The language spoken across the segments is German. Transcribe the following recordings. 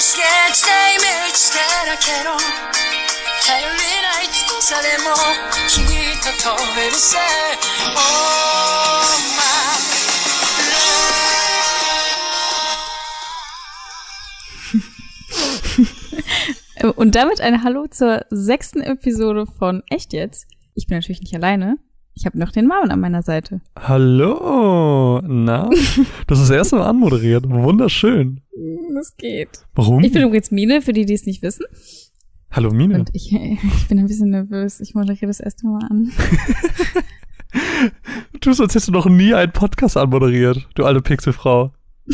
スケッチでイメージしてだけど頼りない翼でもきっと飛べるせ Oh my Und damit ein Hallo zur sechsten Episode von Echt jetzt. Ich bin natürlich nicht alleine. Ich habe noch den Marvin an meiner Seite. Hallo, na? Das ist das erste Mal anmoderiert. Wunderschön. Das geht. Warum? Ich bin übrigens Mine, für die, die es nicht wissen. Hallo Mine. Und ich, ich bin ein bisschen nervös. Ich moderiere das erste Mal an. Du tust, als hättest du noch nie einen Podcast anmoderiert, du alte Pixelfrau.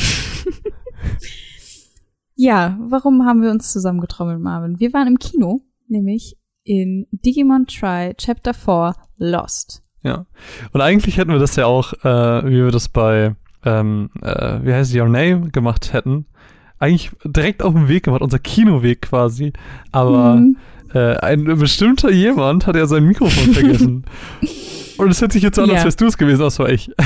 Ja, warum haben wir uns zusammengetrommelt, Marvin? Wir waren im Kino, nämlich in Digimon Try Chapter 4 Lost. Ja. Und eigentlich hätten wir das ja auch, äh, wie wir das bei, ähm, äh, wie heißt Your Name gemacht hätten. Eigentlich direkt auf dem Weg gemacht, unser Kinoweg quasi. Aber Mhm. äh, ein bestimmter jemand hat ja sein Mikrofon vergessen. Und es hört sich jetzt so an, als wärst du es gewesen, das war ich.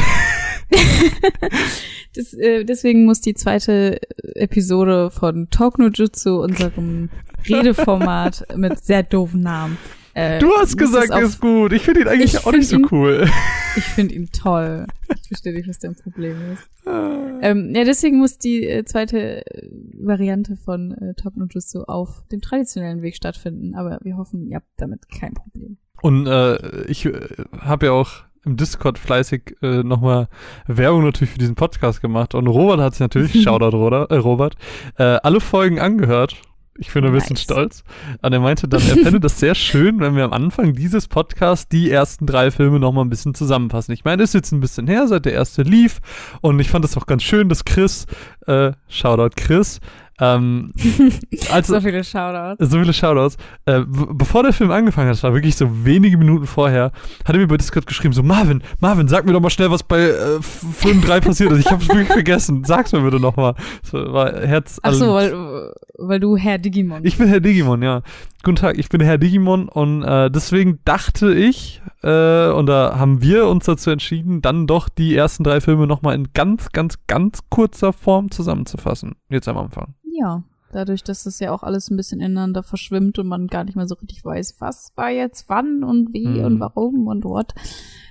Das, äh, deswegen muss die zweite Episode von Talk No Jutsu, unserem Redeformat mit sehr doofen Namen. Äh, Du hast gesagt, es auf- ist gut. Ich finde ihn eigentlich Ich auch nicht so ihn- cool. Ich finde ihn toll. Ich verstehe nicht, was dein Problem ist. Ähm, ja, deswegen muss die äh, zweite äh, Variante von äh, Talk No Jutsu auf dem traditionellen Weg stattfinden. Aber wir hoffen, ihr habt damit kein Problem. Und äh, ich äh, habe ja auch im Discord fleißig äh, nochmal Werbung natürlich für diesen Podcast gemacht. Und Robert hat sich natürlich, Shoutout Robert, äh, Robert, äh, alle Folgen angehört. Ich bin ein bisschen Nice. stolz. Und er meinte dann, er fände das sehr schön, wenn wir am Anfang dieses Podcasts die ersten drei Filme nochmal ein bisschen zusammenfassen. Ich meine, ist jetzt ein bisschen her, seit der erste lief. Und ich fand es auch ganz schön, dass Chris, äh, Shoutout Chris, ähm, also, so viele Shoutouts. so viele Shoutouts. Äh, bevor der Film angefangen hat, das war wirklich so wenige Minuten vorher, hat er mir bei Discord geschrieben, so Marvin, Marvin, sag mir doch mal schnell, was bei äh, Film 3 passiert ist. Ich hab's wirklich vergessen. Sag's mir bitte noch mal. So, war Herz Ach so, weil, weil du Herr Digimon Ich bin Herr Digimon, ja. Guten Tag, ich bin Herr Digimon und äh, deswegen dachte ich, äh, und da haben wir uns dazu entschieden, dann doch die ersten drei Filme nochmal in ganz, ganz, ganz kurzer Form zusammenzufassen. Jetzt am Anfang. Ja, dadurch, dass das ja auch alles ein bisschen ineinander verschwimmt und man gar nicht mehr so richtig weiß, was war jetzt wann und wie Mhm. und warum und what.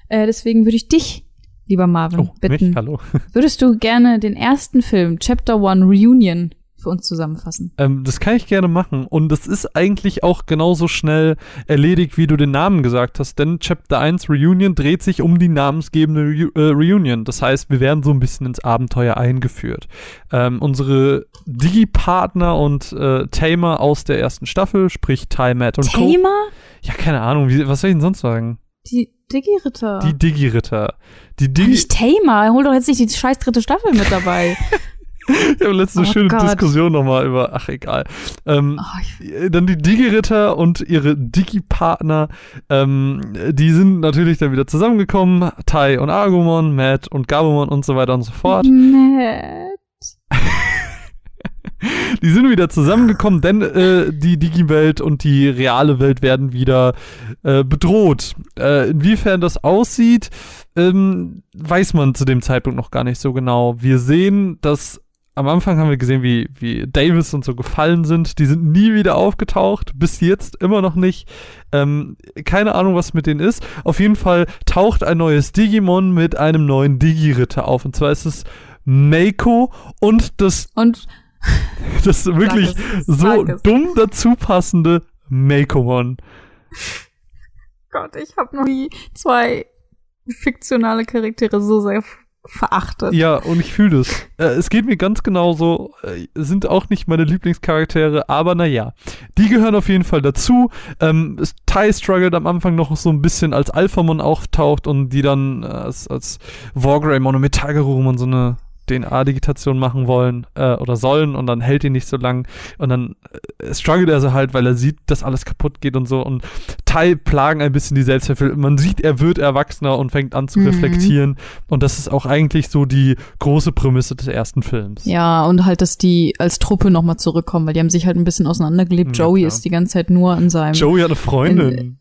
Äh, deswegen würde ich dich, lieber Marvin, Oh, bitten, mich? Hallo. würdest du gerne den ersten Film, Chapter One Reunion, für uns zusammenfassen? Ähm, das kann ich gerne machen. Und das ist eigentlich auch genauso schnell erledigt, wie du den Namen gesagt hast. Denn Chapter 1 Reunion dreht sich um die namensgebende Reu äh, Reunion. Das heißt, wir werden so ein bisschen ins Abenteuer eingeführt. Ähm, unsere Digi-Partner und äh, Tamer aus der ersten Staffel, sprich Ty, Matt und Co. Thema? Ja, keine Ahnung. Wie, was soll ich denn sonst sagen? Die Digi-Ritter. Die Digi-Ritter. Die Digi... nicht Tamer, hol doch jetzt nicht die scheiß dritte Staffel mit dabei. Wir haben letzte Oh schöne Gott. Diskussion nochmal über... Ach, egal. Ähm, Oh, ich, Äh, Dann die Digi-Ritter und ihre Digi-Partner, ähm, die sind natürlich dann wieder zusammengekommen. Tai und Agumon, Matt und Gabumon und so weiter und so fort. Nett. Die sind wieder zusammengekommen, denn äh, die Digi-Welt und die reale Welt werden wieder äh, bedroht. Äh, inwiefern das aussieht, ähm, weiß man zu dem Zeitpunkt noch gar nicht so genau. Wir sehen, dass am Anfang haben wir gesehen, wie, wie Davis und so gefallen sind. Die sind nie wieder aufgetaucht, bis jetzt immer noch nicht. Ähm, keine Ahnung, was mit denen ist. Auf jeden Fall taucht ein neues Digimon mit einem neuen Digi-Ritter auf. Und zwar ist es Mako und das Und das wirklich es, so dumm dazu passende Makomon. Gott, ich habe noch nie zwei fiktionale Charaktere so sehr verachtet. Ja, und ich fühle das. Äh, es geht mir ganz genauso. Äh, sind auch nicht meine Lieblingscharaktere, aber naja. Die gehören auf jeden Fall dazu. Ähm, Tai struggelt am Anfang noch so ein bisschen als Alphamon auftaucht und die dann äh, als, als Wargreymon und Metallgerumon so eine DNA-Digitation machen wollen äh, oder sollen und dann hält ihn nicht so lang und dann äh, struggelt er so halt, weil er sieht, dass alles kaputt geht und so und Tai plagen ein bisschen die Selbsthilfe. Man sieht, er wird erwachsener und fängt an zu Mhm. reflektieren und das ist auch eigentlich so die große Prämisse des ersten Films. Ja, und halt, dass die als Truppe nochmal zurückkommen, weil die haben sich halt ein bisschen auseinandergelebt. Ja, Joey klar. ist die ganze Zeit nur in seinem Joey hat eine Freundin.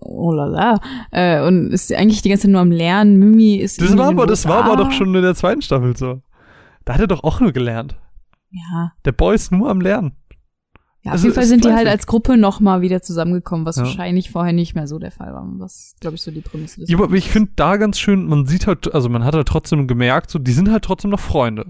oh la la, äh, und ist eigentlich die ganze Zeit nur am Lernen. Mimi ist das war in aber, das war aber doch schon in der zweiten Staffel so. Da hat er doch auch nur gelernt. Ja. Der Boy ist nur am Lernen. Ja, auf Also, jeden Fall ist sind die halt als Gruppe nochmal wieder zusammengekommen, was Ja. wahrscheinlich vorher nicht mehr so der Fall war. Was, glaube ich, so die Prämisse des Ja, aber ich finde da ganz schön, man sieht halt, also man hat halt trotzdem gemerkt, so, die sind halt trotzdem noch Freunde.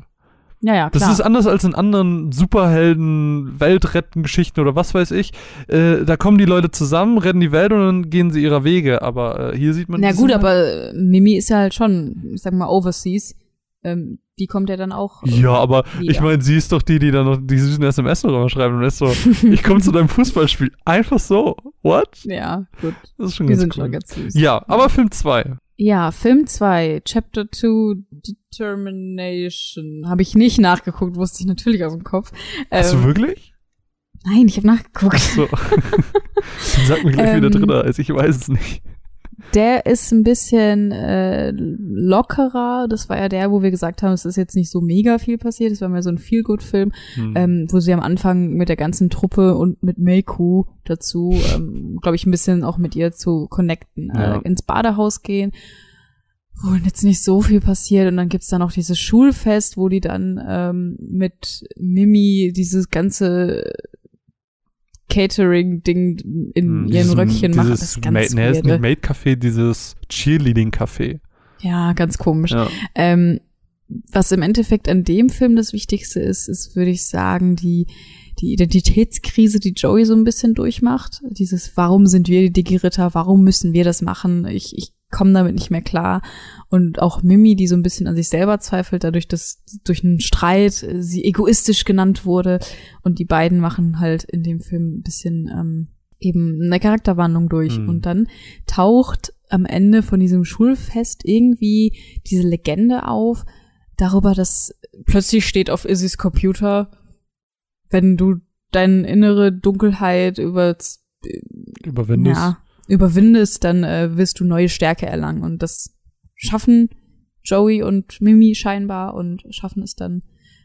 Ja, ja, Das klar. ist anders als in anderen Superhelden, Weltretten-Geschichten oder was weiß ich. Äh, da kommen die Leute zusammen, retten die Welt und dann gehen sie ihrer Wege. Aber äh, hier sieht man. Na gut, aber äh, Mimi ist ja halt schon, ich sag mal, overseas. Ähm, die kommt ja dann auch. äh, ja, aber wieder. ich meine, sie ist doch die, die dann noch die süßen SMS noch immer schreiben und ist so, ich komme zu deinem Fußballspiel. Einfach so. What? Ja, gut. Das ist schon Die ganz sind cool. schon ganz süß. Ja, aber Film 2. Ja, Film 2, Chapter 2, Determination. Habe ich nicht nachgeguckt, wusste ich natürlich aus dem Kopf. Hast du Ähm, wirklich? Nein, ich habe nachgeguckt. So. Dann sag mir gleich, wie der Ähm, dritte ist. Ich weiß es nicht. Der ist ein bisschen äh, lockerer. Das war ja der, wo wir gesagt haben, es ist jetzt nicht so mega viel passiert. Es war mehr so ein Feel-Good-Film, Hm. ähm, wo sie am Anfang mit der ganzen Truppe und mit Meiku dazu, ähm, glaube ich, ein bisschen auch mit ihr zu connecten, Ja. äh, ins Badehaus gehen. Wo jetzt nicht so viel passiert und dann gibt's da noch dieses Schulfest, wo die dann ähm, mit Mimi dieses ganze Catering-Ding in Hm, ihren Röckchen machen. Das ist ganz Ma- nee, ist weird. nicht Maid-Café, dieses Cheerleading-Café. Ja, ganz komisch. Ja. Ähm, was im Endeffekt an dem Film das Wichtigste ist, ist, würde ich sagen, die, die Identitätskrise, die Joey so ein bisschen durchmacht. Dieses, warum sind wir die Digi-Ritter? Warum müssen wir das machen? Ich, ich komme damit nicht mehr klar. Und auch Mimi, die so ein bisschen an sich selber zweifelt, dadurch, dass durch einen Streit äh, sie egoistisch genannt wurde. Und die beiden machen halt in dem Film ein bisschen ähm, eben eine Charakterwandlung durch. Mhm. Und dann taucht am Ende von diesem Schulfest irgendwie diese Legende auf, darüber, dass plötzlich steht auf Izzys Computer, wenn du deine innere Dunkelheit über, Überwindest. ja, überwindest, dann äh, wirst du neue Stärke erlangen. Und das schaffen Joey und Mimi scheinbar und schaffen es dann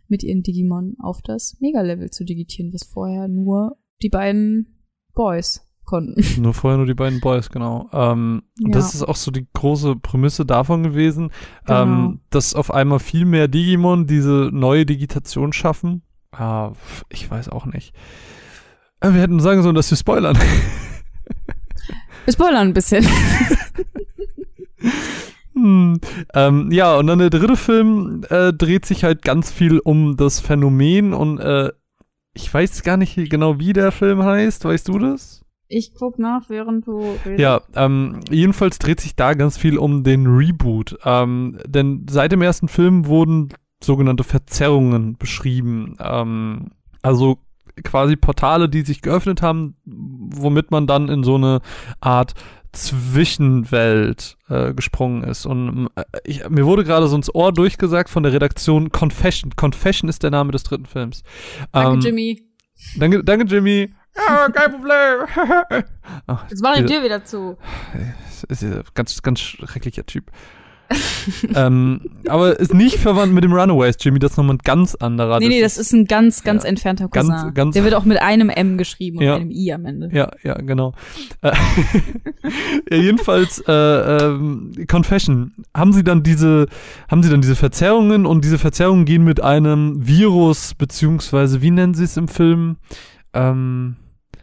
mit ihren Digimon auf das Mega-Level zu digitieren, was vorher nur die beiden Boys konnten. Nur vorher nur die beiden Boys, genau. Ähm, Und Ja. das ist auch so die große Prämisse davon gewesen, Genau. ähm, dass auf einmal viel mehr Digimon diese neue Digitation schaffen. Ah, ich weiß auch nicht. Äh, Wir hätten sagen sollen, dass wir spoilern. Wir spoilern ein bisschen. Hm. Ähm, ja, und dann der dritte Film äh, dreht sich halt ganz viel um das Phänomen und äh, ich weiß gar nicht genau, wie der Film heißt. Weißt du das? Ich guck nach, während du redest. Ja, ähm, jedenfalls dreht sich da ganz viel um den Reboot. Ähm, denn seit dem ersten Film wurden sogenannte Verzerrungen beschrieben. Ähm, also quasi Portale, die sich geöffnet haben, womit man dann in so eine Art Zwischenwelt äh, gesprungen ist. Und äh, ich, mir wurde gerade so ins Ohr durchgesagt von der Redaktion Confession. Confession ist der Name des dritten Films. Danke, Ähm, Jimmy. Danke, danke Jimmy. Ja, kein Problem. Ach, Jetzt mach ich diese- dir wieder zu. ist ja ganz, ganz schrecklicher Typ. ähm, aber ist nicht verwandt mit dem Runaways, Jimmy, das ist nochmal ein ganz anderer. Nee, nee, das ist ein ganz, ganz Ja. entfernter Ganz- Cousin. ganz- Der wird auch mit einem M geschrieben und Ja. einem I am Ende. Ja, ja, genau. Äh, ja, jedenfalls, äh, ähm, Confession. Haben sie dann diese, haben sie dann diese Verzerrungen und diese Verzerrungen gehen mit einem Virus, beziehungsweise, wie nennen sie es im Film? Ähm,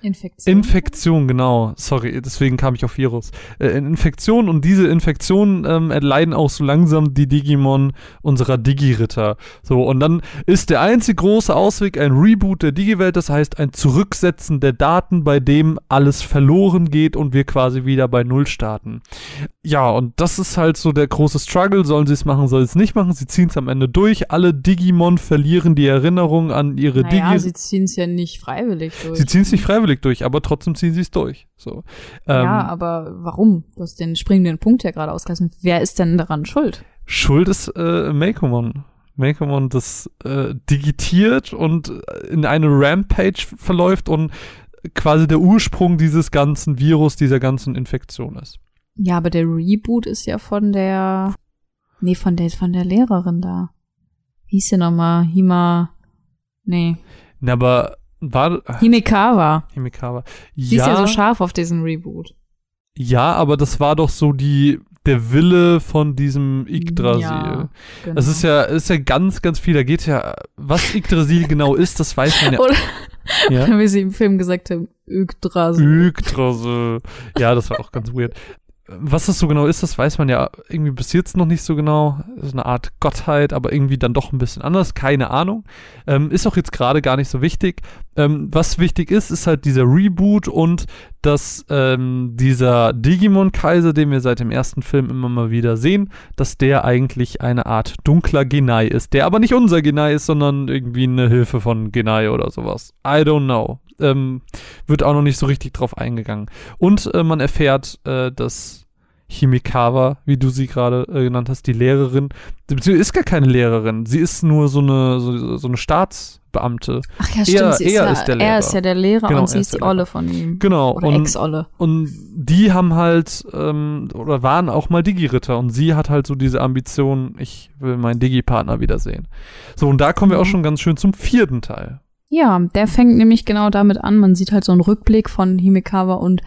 Infektion. Infektion, genau. Sorry, deswegen kam ich auf Virus. Äh, Infektion und diese Infektionen ähm, erleiden auch so langsam die Digimon unserer Digi-Ritter. So, und dann ist der einzig große Ausweg ein Reboot der Digi-Welt, das heißt ein Zurücksetzen der Daten, bei dem alles verloren geht und wir quasi wieder bei Null starten. Ja, und das ist halt so der große Struggle. Sollen sie es machen, sollen sie es nicht machen? Sie ziehen es am Ende durch. Alle Digimon verlieren die Erinnerung an ihre naja, Digi. sie ziehen es ja nicht freiwillig durch. Sie ziehen es nicht freiwillig durch, aber trotzdem ziehen sie es durch. So. Ähm, ja, aber warum? Du hast den springenden Punkt ja gerade ausgelassen. Wer ist denn daran schuld? Schuld ist äh, Makomon. Makomon das äh, digitiert und in eine Rampage verläuft und quasi der Ursprung dieses ganzen Virus, dieser ganzen Infektion ist. Ja, aber der Reboot ist ja von der, nee, von der, von der Lehrerin da. Wie hieß sie nochmal? Hima, nee, Na, aber war Himekawa. Himikawa. Sie ist ja so scharf auf diesen Reboot. Ja, aber das war doch so die, der Wille von diesem Yggdrasil. Ja, genau. Es ist ja, es ist ja ganz, ganz viel. Da geht ja, was Yggdrasil genau ist, das weiß man ja. Oder ja. wie sie im Film gesagt haben, Yggdrasil. Yggdrasil. Ja, das war auch ganz weird. Was das so genau ist, das weiß man ja irgendwie bis jetzt noch nicht so genau. So eine Art Gottheit, aber irgendwie dann doch ein bisschen anders. Keine Ahnung. Ähm, ist auch jetzt gerade gar nicht so wichtig. Ähm, was wichtig ist, ist halt dieser Reboot und dass ähm, dieser Digimon-Kaiser, den wir seit dem ersten Film immer mal wieder sehen, dass der eigentlich eine Art dunkler Genai ist. Der aber nicht unser Genai ist, sondern irgendwie eine Hilfe von Genai oder sowas. I don't know. Ähm, wird auch noch nicht so richtig drauf eingegangen. Und äh, man erfährt, äh, dass Himikawa, wie du sie gerade äh, genannt hast, die Lehrerin, sie ist gar keine Lehrerin, sie ist nur so eine, so, so eine Staatsbeamte. Ach ja, stimmt. Er- sie ist er ja, ist der Er Lehrer. ist ja der Lehrer Genau, und sie er ist die Olle von ihm. Genau. Oder und, Ex-Olle. und die haben halt, ähm, oder waren auch mal Digi-Ritter und sie hat halt so diese Ambition, ich will meinen Digi-Partner wiedersehen. So, und da kommen wir auch Mhm. schon ganz schön zum vierten Teil. Ja, der fängt nämlich genau damit an. Man sieht halt so einen Rückblick von Himekawa und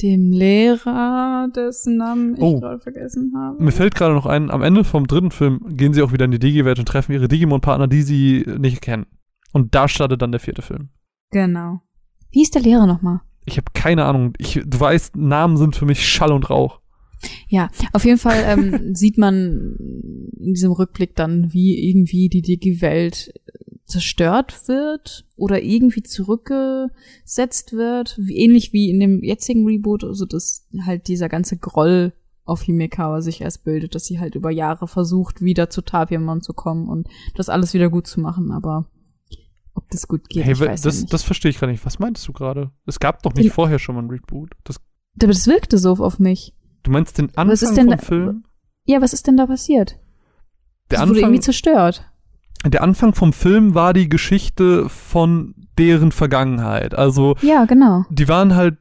dem Lehrer, dessen Namen ich Oh. gerade vergessen habe. Mir fällt gerade noch ein, am Ende vom dritten Film gehen sie auch wieder in die Digi-Welt und treffen ihre Digimon-Partner, die sie nicht kennen. Und da startet dann der vierte Film. Genau. Wie ist der Lehrer nochmal? Ich habe keine Ahnung. Ich, du weißt, Namen sind für mich Schall und Rauch. Ja, auf jeden Fall ähm, sieht man in diesem Rückblick dann, wie irgendwie die Digi-Welt zerstört wird oder irgendwie zurückgesetzt wird, wie, ähnlich wie in dem jetzigen Reboot, also dass halt dieser ganze Groll auf Himekawa sich erst bildet, dass sie halt über Jahre versucht, wieder zu Tapiamon zu kommen und das alles wieder gut zu machen, aber ob das gut geht, hey, ich we- weiß das, ja nicht. das verstehe ich gar nicht. Was meintest du gerade? Es gab doch nicht Den- vorher schon mal ein Reboot. Das, aber das wirkte so auf mich. du meinst den Anfang Was ist denn vom da- Film? Ja, was ist denn da passiert? Der das wurde Anfang, irgendwie zerstört. Der Anfang vom Film war die Geschichte von deren Vergangenheit. Also Ja, genau. die waren halt,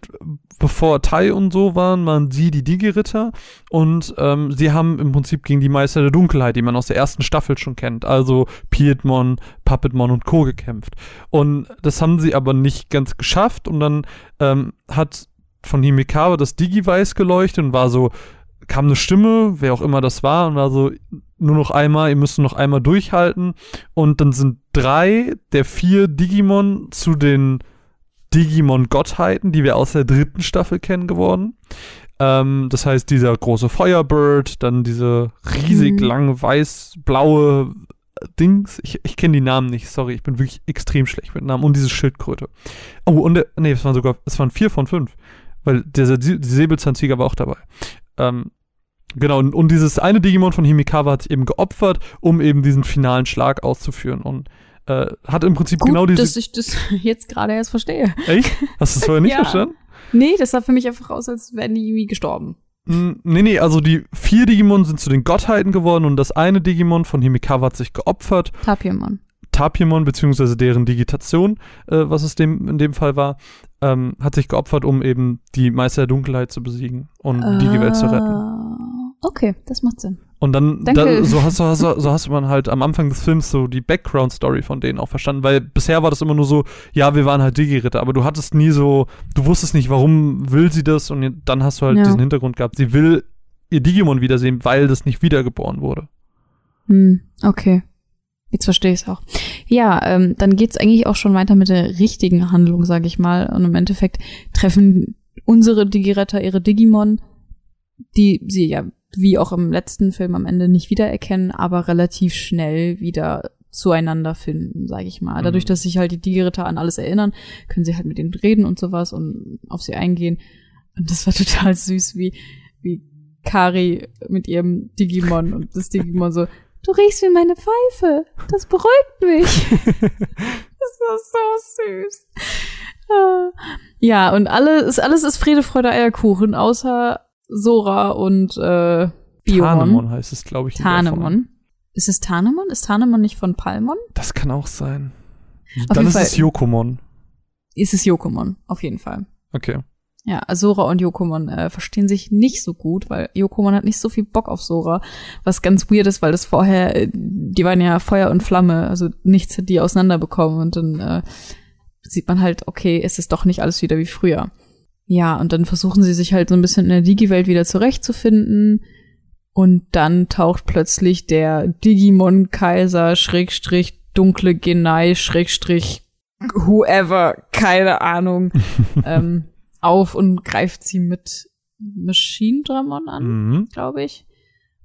bevor Tai und so waren, waren sie die Digi-Ritter und ähm, sie haben im Prinzip gegen die Meister der Dunkelheit, die man aus der ersten Staffel schon kennt, also Piedmon, Puppetmon und Co. gekämpft. Und das haben sie aber nicht ganz geschafft und dann ähm, hat von Himikawa das Digi-Weiß geleuchtet und war so, kam eine Stimme, wer auch immer das war, und war so, nur noch einmal, ihr müsst noch einmal durchhalten. Und dann sind drei der vier Digimon zu den Digimon-Gottheiten, die wir aus der dritten Staffel kennen, geworden. Ähm, das heißt, dieser große Firebird, dann diese riesig Mhm. lange weiß-blaue Dings. Ich, ich kenne die Namen nicht, sorry, ich bin wirklich extrem schlecht mit Namen. Und diese Schildkröte. Oh, und der, nee, es waren sogar, es waren vier von fünf. Weil der, der Säbelzahntiger war auch dabei. Ähm, genau, und, und dieses eine Digimon von Himikawa hat sich eben geopfert, um eben diesen finalen Schlag auszuführen. Und äh, hat im Prinzip Gut, genau diese. dass ich das jetzt gerade erst verstehe. Echt? Hast du es vorher nicht Ja. verstanden? Nee, das sah für mich einfach aus, als wären die irgendwie gestorben. Mm, Nee, nee, also die vier Digimon sind zu den Gottheiten geworden und das eine Digimon von Himikawa hat sich geopfert. Tapiamon. Tapiemon, beziehungsweise deren Digitation, äh, was es dem, in dem Fall war, ähm, hat sich geopfert, um eben die Meister der Dunkelheit zu besiegen und die Digi-Welt zu retten. Okay, das macht Sinn. Und dann, Danke. da, so, hast, so, so, so hast man halt am Anfang des Films so die Background-Story von denen auch verstanden, weil bisher war das immer nur so, ja, wir waren halt Digi-Ritter, aber du hattest nie so, du wusstest nicht, warum will sie das und dann hast du halt Ja. diesen Hintergrund gehabt. Sie will ihr Digimon wiedersehen, weil das nicht wiedergeboren wurde. Hm, okay. Jetzt verstehe ich es auch. Ja, ähm, dann geht's eigentlich auch schon weiter mit der richtigen Handlung, sage ich mal. Und im Endeffekt treffen unsere Digiretter ihre Digimon, die sie ja wie auch im letzten Film am Ende nicht wiedererkennen, aber relativ schnell wieder zueinander finden, sage ich mal. Dadurch, Mhm. dass sich halt die Digiritter an alles erinnern, können sie halt mit denen reden und sowas und auf sie eingehen. Und das war total süß, wie, wie Kari mit ihrem Digimon und das Digimon so, du riechst wie meine Pfeife, das beruhigt mich. das ist so süß. Ah. Ja, und alles, alles ist Friede, Freude, Eierkuchen, außer Sora und äh, Biomon. Tanemon heißt es, glaube ich. Tanemon. Ist es Tanemon? Ist Tanemon nicht von Palmon? Das kann auch sein. Auf Dann ist Fall- es Yokomon. Ist es Yokomon, auf jeden Fall. Okay. Ja, Sora und Yokomon äh, verstehen sich nicht so gut, weil Yokomon hat nicht so viel Bock auf Sora, was ganz weird ist, weil das vorher, äh, die waren ja Feuer und Flamme, also nichts hat die auseinanderbekommen und dann äh, sieht man halt, okay, es ist doch nicht alles wieder wie früher. Ja, und dann versuchen sie sich halt so ein bisschen in der Digi-Welt wieder zurechtzufinden. Und dann taucht plötzlich der Digimon-Kaiser, Schrägstrich, dunkle Genei, Schrägstrich, whoever, keine Ahnung, ähm, auf und greift sie mit Machine Dramon an, Mhm. glaube ich.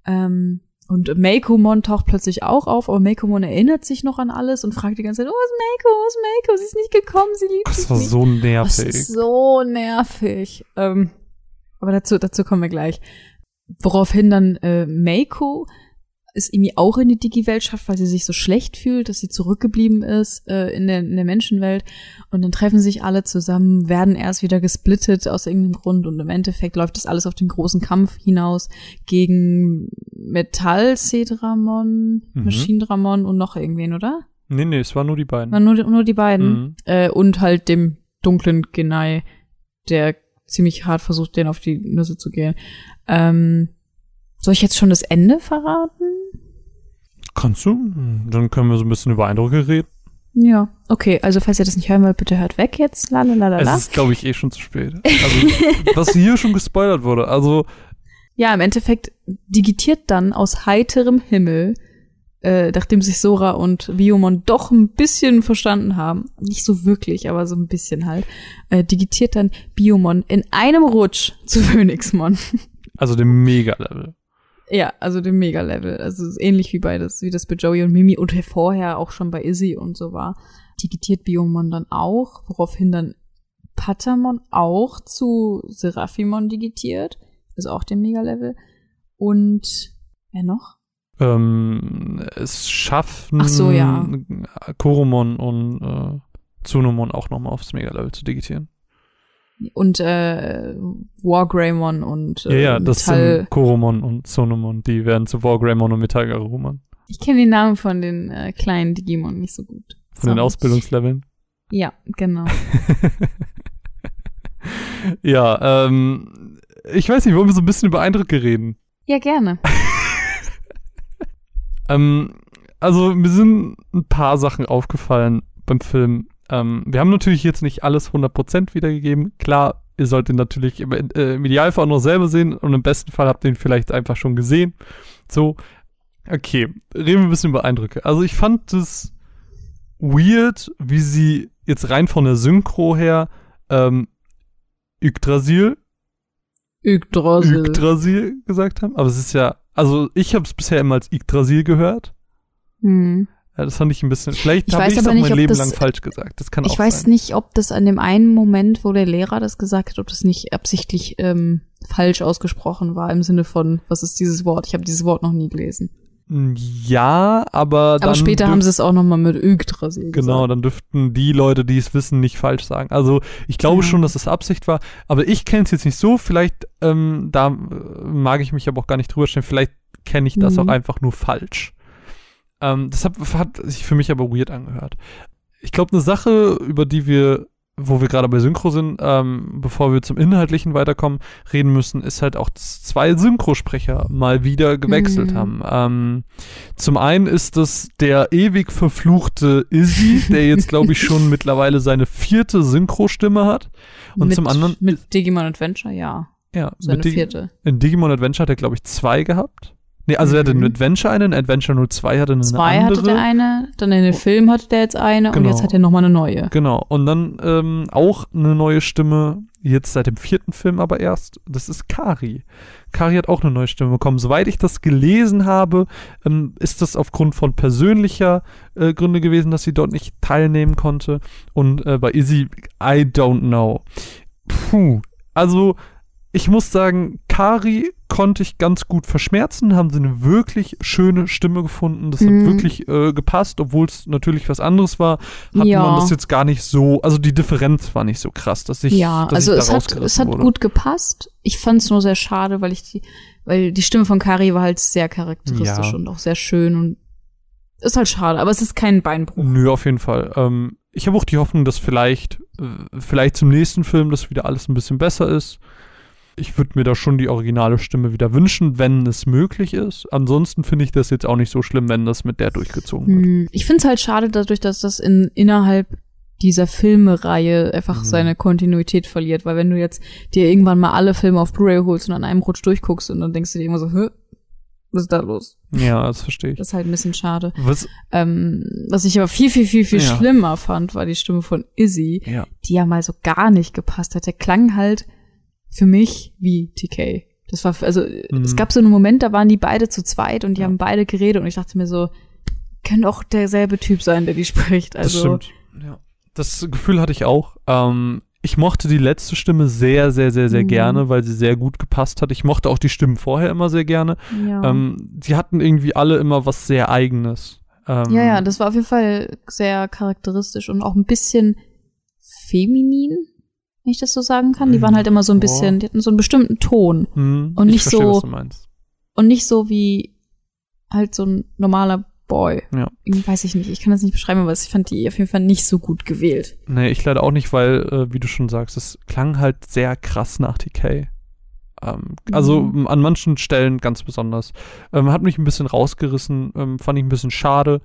Ähm, und Meikomon taucht plötzlich auch auf, aber Meikomon erinnert sich noch an alles und fragt die ganze Zeit, oh, ist Meiko, wo ist Meiko? Sie ist nicht gekommen, sie liebt Das mich war nicht. so Das nervig. ist so nervig. Ähm, aber dazu, dazu kommen wir gleich. Woraufhin dann äh, Meiko es irgendwie auch in die Digi-Welt schafft, weil sie sich so schlecht fühlt, dass sie zurückgeblieben ist äh, in, der, in der Menschenwelt. Und dann treffen sich alle zusammen, werden erst wieder gesplittet aus irgendeinem Grund. Und im Endeffekt läuft das alles auf den großen Kampf hinaus gegen Metall Cedramon, Mhm. Maschinendramon und noch irgendwen, oder? Nee, nee, es waren nur die beiden. Waren nur, nur die beiden. Mhm. Äh, und halt dem dunklen Genei, der ziemlich hart versucht, den auf die Nüsse zu gehen. Ähm, soll ich jetzt schon das Ende verraten? Kannst du? Dann können wir so ein bisschen über Eindrücke reden. Ja. Okay, also falls ihr das nicht hören wollt, bitte hört weg jetzt. Es Lalalala. ist, glaube ich, eh schon zu spät. Also, was hier schon gespoilert wurde. Also, Ja, im Endeffekt digitiert dann aus heiterem Himmel, äh, nachdem sich Sora und Viomon doch ein bisschen verstanden haben, nicht so wirklich, aber so ein bisschen halt, äh, digitiert dann Biomon in einem Rutsch zu Phoenixmon. also dem Mega-Level. Ja, also dem Mega-Level. Also ähnlich wie bei das, wie das bei Joey und Mimi und vorher auch schon bei Izzy und so war. Digitiert Biomon dann auch, woraufhin dann Patamon auch zu Seraphimon digitiert. Ist auch dem Mega-Level. Und wer noch? Ähm, es schaffen Ach so, ja. Koromon und äh, Tsunomon auch nochmal aufs Mega-Level zu digitieren. Und äh, Wargreymon und ja, äh, ja, das Metall. sind Koromon und Tsunomon. Die werden zu Wargreymon und Metallgarurumon. Ich kenne den Namen von den äh, kleinen Digimon nicht so gut. Von den Sorry. Ausbildungsleveln. Ja, genau. ja, ähm, ich weiß nicht, wollen wir so ein bisschen über Eindrücke reden? Ja, gerne. Ähm, also mir sind ein paar Sachen aufgefallen beim Film. Ähm, wir haben natürlich jetzt nicht alles 100% wiedergegeben. Klar, ihr solltet natürlich im, äh, im Idealfall auch noch selber sehen und im besten Fall habt ihr ihn vielleicht einfach schon gesehen. So, okay, reden wir ein bisschen über Eindrücke. Also ich fand es weird, wie sie jetzt rein von der Synchro her ähm, Yggdrasil Yggdrasil. Yggdrasil gesagt haben. Aber es ist ja, also ich habe es bisher immer als Yggdrasil gehört. Hm. Ja, das fand ich ein bisschen. Vielleicht Ich habe weiß ich es auch nicht, mein ob Leben das- lang falsch gesagt. Das kann Ich auch weiß sein. nicht, ob das an dem einen Moment, wo der Lehrer das gesagt hat, ob das nicht absichtlich ähm, falsch ausgesprochen war im Sinne von, was ist dieses Wort? Ich habe dieses Wort noch nie gelesen. Ja, aber dann. Aber später haben sie es auch noch mal mit Genau, gesagt. dann dürften die Leute, die es wissen, nicht falsch sagen. Also ich glaube Ja. schon, dass es Absicht war, aber ich kenne es jetzt nicht so. Vielleicht, ähm, da äh, mag ich mich aber auch gar nicht drüber stellen. Vielleicht kenne ich das Mhm. auch einfach nur falsch. Ähm, deshalb hat sich für mich aber weird angehört. Ich glaube, eine Sache, über die wir, wo wir gerade bei Synchro sind, ähm, bevor wir zum Inhaltlichen weiterkommen, reden müssen, ist halt auch, dass zwei Synchrosprecher mal wieder gewechselt Mhm. haben. Ähm, zum einen ist das der ewig verfluchte Izzy, der jetzt, glaube ich, schon mittlerweile seine vierte Synchrostimme hat. Und mit, zum anderen, Mit Digimon Adventure, ja. ja, Seine vierte. in Digimon Adventure hat er, glaube ich, zwei gehabt. Nee, also er hatte Mhm. einen Adventure einen, Adventure 02 hatte eine Zwei andere. hatte der eine, dann in den Film hatte der jetzt eine und Genau. jetzt hat er noch mal eine neue. Genau. Und dann ähm, auch eine neue Stimme, jetzt seit dem vierten Film aber erst. Das ist Kari. Kari hat auch eine neue Stimme bekommen. Soweit ich das gelesen habe, ähm, ist das aufgrund von persönlicher äh, Gründe gewesen, dass sie dort nicht teilnehmen konnte. Und äh, bei Izzy, I don't know. Puh. Also, ich muss sagen, Kari konnte ich ganz gut verschmerzen, haben sie eine wirklich schöne Stimme gefunden. Das Mhm. hat wirklich äh, gepasst, obwohl es natürlich was anderes war hat Ja. man das jetzt gar nicht so, also die Differenz war nicht so krass, dass ich, ja, dass also ich es hat, es hat wurde. gut gepasst. Ich fand es nur sehr schade, weil ich die, weil die Stimme von Kari war halt sehr charakteristisch Ja. und auch sehr schön und ist halt schade, aber es ist kein Beinbruch. Nö, auf jeden Fall. Ähm, ich habe auch die Hoffnung, dass vielleicht, äh, vielleicht zum nächsten Film das wieder alles ein bisschen besser ist. Ich würde mir da schon die originale Stimme wieder wünschen, wenn es möglich ist. Ansonsten finde ich das jetzt auch nicht so schlimm, wenn das mit der durchgezogen wird. Hm, Ich finde es halt schade dadurch, dass das in innerhalb dieser Filmereihe einfach Mhm. seine Kontinuität verliert. Weil wenn du jetzt dir irgendwann mal alle Filme auf Blu-ray holst und an einem Rutsch durchguckst und dann denkst du dir immer so, Hö, was ist da los? Ja, das verstehe ich. Das ist halt ein bisschen schade. Was? Ähm, was ich aber viel, viel, viel, viel Ja. schlimmer fand, war die Stimme von Izzy, Ja. die ja mal so gar nicht gepasst hat. Der klang halt für mich wie TK. Das war, also, Mhm. es gab so einen Moment, da waren die beide zu zweit und die Ja. haben beide geredet und ich dachte mir so, kann doch derselbe Typ sein, der die spricht. Das Also, stimmt. Ja. Das Gefühl hatte ich auch. Ähm, ich mochte die letzte Stimme sehr, sehr, sehr, sehr Mhm. gerne, weil sie sehr gut gepasst hat. Ich mochte auch die Stimmen vorher immer sehr gerne. ja. Ähm, die hatten irgendwie alle immer was sehr Eigenes. Ähm, ja, ja, das war auf jeden Fall sehr charakteristisch und auch ein bisschen feminin, wenn ich das so sagen kann. Die waren halt immer so ein bisschen, die hatten so einen bestimmten Ton. hm, und ich nicht verstehe, so-. Und nicht so wie halt so ein normaler Boy. Ja. Irgendwie weiß ich nicht. Ich kann das nicht beschreiben, aber ich fand die auf jeden Fall nicht so gut gewählt. Nee, ich leider auch nicht, weil, äh, wie du schon sagst, es klang halt sehr krass nach TK. Ähm, also Mhm. an manchen Stellen ganz besonders. Ähm, hat mich ein bisschen rausgerissen, ähm, fand ich ein bisschen schade.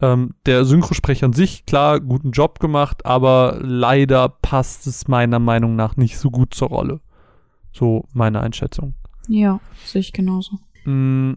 Ähm, der Synchrosprecher an sich, klar, guten Job gemacht, aber leider passt es meiner Meinung nach nicht so gut zur Rolle. So meine Einschätzung. Ja, sehe ich genauso. Mm,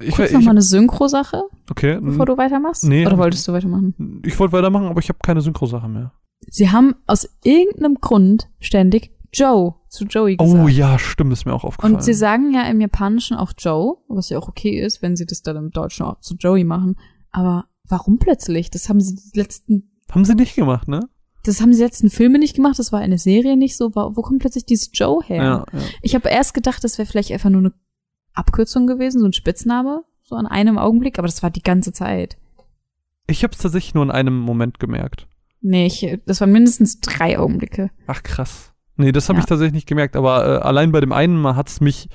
ich, Kurz ich, noch mal eine Synchro-Sache, okay, bevor du weitermachst? nee, Oder wolltest du weitermachen? ich wollte weitermachen, aber ich habe keine Synchrosache mehr. Sie haben aus irgendeinem Grund ständig Joe zu Joey gesagt. Oh ja, stimmt, ist mir auch aufgefallen. Und sie sagen ja im Japanischen auch Joe, was ja auch okay ist, wenn sie das dann im Deutschen auch zu Joey machen. Aber warum plötzlich? Das haben sie die letzten, Haben sie nicht gemacht, ne? das haben sie die letzten Filme nicht gemacht, das war eine Serie nicht so. Wo kommt plötzlich dieses Joe her? Ja, ja. Ich habe erst gedacht, das wäre vielleicht einfach nur eine Abkürzung gewesen, so ein Spitzname, so an einem Augenblick, aber das war die ganze Zeit. Ich habe es tatsächlich nur in einem Moment gemerkt. Nee, ich, das waren mindestens drei Augenblicke. Ach krass. Nee, das habe Ja. ich tatsächlich nicht gemerkt, aber äh, allein bei dem einen Mal hat's mich,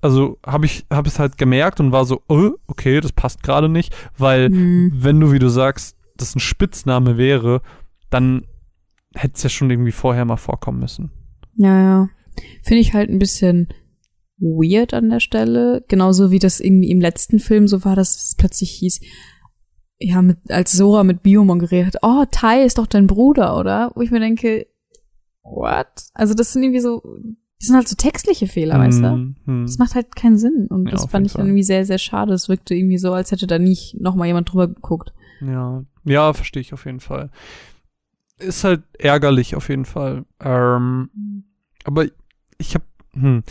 also habe ich habe es halt gemerkt und war so, oh, okay, das passt gerade nicht, weil Hm. wenn du, wie du sagst, das ein Spitzname wäre, dann hätte es ja schon irgendwie vorher mal vorkommen müssen. Ja, ja. Finde ich halt ein bisschen weird an der Stelle. Genauso wie das irgendwie im letzten Film so war, dass es plötzlich hieß, ja, mit, als Sora mit Biomon geredet hat, oh, Tai ist doch dein Bruder, oder? Wo ich mir denke, what? Also das sind irgendwie so, das sind halt so textliche Fehler, weißt du? Hm. Das macht halt keinen Sinn. Und Ja, das fand ich Fall. irgendwie sehr, sehr schade. Es wirkte irgendwie so, als hätte da nicht noch mal jemand drüber geguckt. Ja, ja, verstehe ich auf jeden Fall. Ist halt ärgerlich auf jeden Fall. Ähm, aber ich habe, hm,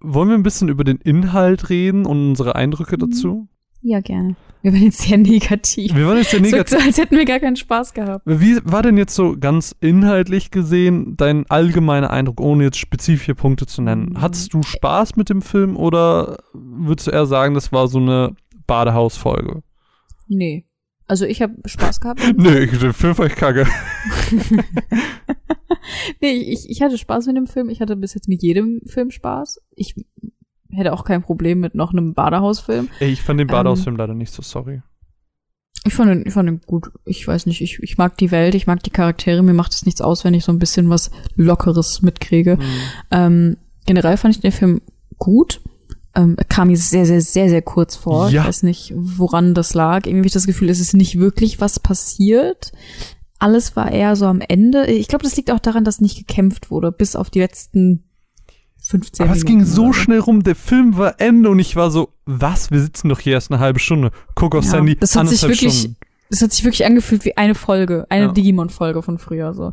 wollen wir ein bisschen über den Inhalt reden und unsere Eindrücke Mhm. dazu? Ja, gerne. Wir waren jetzt sehr negativ. Wir waren jetzt sehr negativ. so, als hätten wir gar keinen Spaß gehabt. Wie war denn jetzt so ganz inhaltlich gesehen dein allgemeiner Eindruck, ohne jetzt spezifische Punkte zu nennen? Mhm. Hattest du Spaß mit dem Film oder würdest du eher sagen, das war so eine Badehausfolge? Nee. Also ich habe Spaß gehabt. Nö, ich, den Film war ich kacke. nee, ich, ich hatte Spaß mit dem Film. Ich hatte bis jetzt mit jedem Film Spaß. Ich hätte auch kein Problem mit noch einem Badehausfilm. Ich fand den Ähm. Badehausfilm leider nicht so sorry. Ich fand ihn, ich fand ihn gut. Ich weiß nicht, ich, ich mag die Welt, ich mag die Charaktere. Mir macht es nichts aus, wenn ich so ein bisschen was Lockeres mitkriege. Hm. Ähm, generell fand ich den Film gut. Ähm, er kam mir sehr, sehr, sehr, sehr kurz vor. Ja. Ich weiß nicht, woran das lag. Irgendwie habe ich das Gefühl, es ist nicht wirklich was passiert. Alles war eher so am Ende. Ich glaube, das liegt auch daran, dass nicht gekämpft wurde, bis auf die letzten 15 Aber es ging so oder schnell rum, der Film war Ende und ich war so, was? Wir sitzen doch hier erst eine halbe Stunde. Guck aufs Ja, Handy, das hat sich wirklich- Stunden. Das hat sich wirklich angefühlt wie eine Folge, eine Ja. Digimon-Folge von früher so.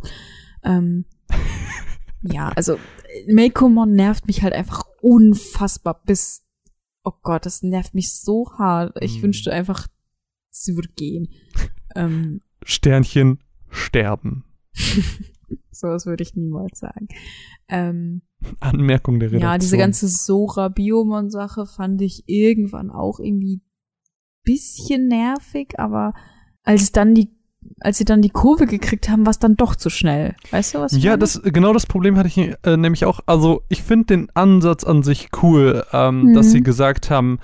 Ähm, ja, also Meikomon nervt mich halt einfach unfassbar bis, oh Gott, das nervt mich so hart. Ich Mhm. wünschte einfach, sie würde gehen. ähm, Sternchen sterben. sowas würde ich niemals sagen. Ähm, Anmerkung der Redaktion. ja, diese ganze Sora-Biomon-Sache fand ich irgendwann auch irgendwie bisschen nervig, aber als dann die, als sie dann die Kurve gekriegt haben, war es dann doch zu schnell. Weißt du, was ich Ja, meine? das genau das Problem hatte ich äh, nämlich auch. Also ich finde den Ansatz an sich cool, ähm, Mhm. dass sie gesagt haben,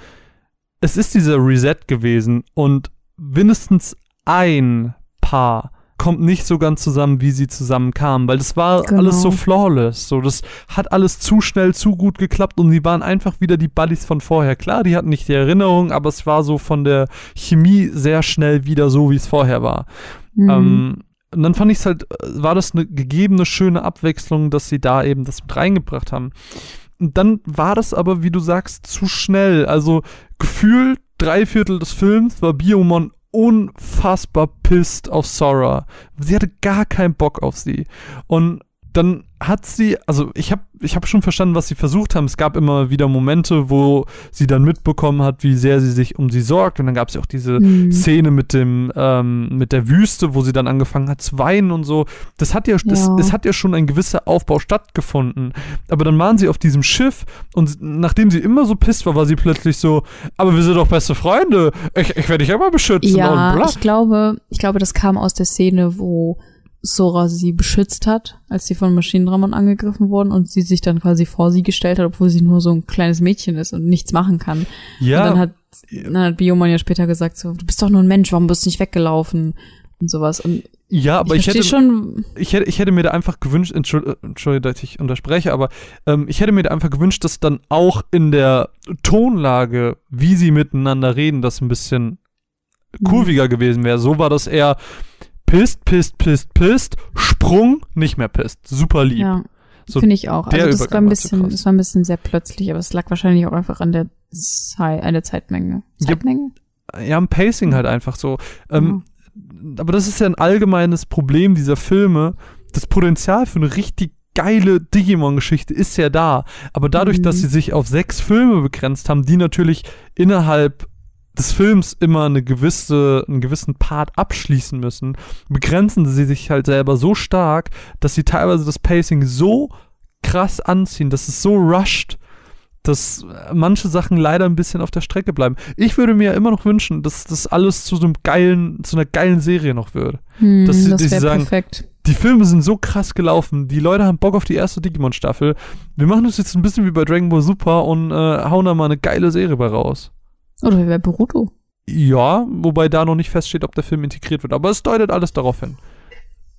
es ist dieser Reset gewesen und mindestens ein Paar kommt nicht so ganz zusammen, wie sie zusammenkamen, weil das war Genau. alles so flawless. So, das hat alles zu schnell, zu gut geklappt und sie waren einfach wieder die Buddies von vorher. Klar, die hatten nicht die Erinnerung, aber es war so von der Chemie sehr schnell wieder so, wie es vorher war. Mhm. Ähm, und dann fand ich es halt, äh, war das eine gegebene, schöne Abwechslung, dass sie da eben das mit reingebracht haben. Und dann war das aber, wie du sagst, zu schnell. Also gefühlt drei Viertel des Films war Biomon unfassbar pisst auf Sora. Sie hatte gar keinen Bock auf sie. Und dann hat sie, also ich habe ich hab schon verstanden, was sie versucht haben. Es gab immer wieder Momente, wo sie dann mitbekommen hat, wie sehr sie sich um sie sorgt. Und dann gab es ja auch diese mhm. Szene mit dem, ähm, mit der Wüste, wo sie dann angefangen hat zu weinen und so. Das hat ja, das, ja. es hat ja schon ein gewisser Aufbau stattgefunden. Aber dann waren sie auf diesem Schiff und nachdem sie immer so pisst war, war sie plötzlich so, aber wir sind doch beste Freunde. Ich, ich werde dich immer beschützen. Ja, ich glaube, ich glaube, das kam aus der Szene, wo Sora sie beschützt hat, als sie von Maschinenrammern angegriffen wurden und sie sich dann quasi vor sie gestellt hat, obwohl sie nur so ein kleines Mädchen ist und nichts machen kann. Ja. Und dann hat, dann hat Bioman ja später gesagt so, du bist doch nur ein Mensch, warum bist du nicht weggelaufen? Und sowas. Und ja, aber ich, ich hätte schon. Ich hätte, ich hätte mir da einfach gewünscht, Entschuldigung, dass ich unterspreche, aber ähm, ich hätte mir da einfach gewünscht, dass dann auch in der Tonlage, wie sie miteinander reden, das ein bisschen kurviger mhm. gewesen wäre. So war das eher, pisst, pisst, pisst, pisst, Sprung, nicht mehr pisst. Super lieb. Ja, so finde ich auch. Also das war ein bisschen, das war ein bisschen sehr plötzlich, aber es lag wahrscheinlich auch einfach an der Zeit, an der Zeitmenge. Zeitmenge? Ja, ja am Pacing halt einfach so. Ähm, ja. Aber das ist ja ein allgemeines Problem dieser Filme. Das Potenzial für eine richtig geile Digimon-Geschichte ist ja da. Aber dadurch, mhm. dass sie sich auf sechs Filme begrenzt haben, die natürlich innerhalb des Films immer eine gewisse, einen gewissen Part abschließen müssen, begrenzen sie sich halt selber so stark, dass sie teilweise das Pacing so krass anziehen, dass es so rusht, dass manche Sachen leider ein bisschen auf der Strecke bleiben. Ich würde mir immer noch wünschen, dass das alles zu so einem geilen, zu einer geilen Serie noch wird. Hm, dass sie, das sie sagen, perfekt. die Filme sind so krass gelaufen, die Leute haben Bock auf die erste Digimon-Staffel. Wir machen das jetzt ein bisschen wie bei Dragon Ball Super und äh, hauen da mal eine geile Serie bei raus. Oder wie bei Boruto. Ja, wobei da noch nicht feststeht, ob der Film integriert wird. Aber es deutet alles darauf hin.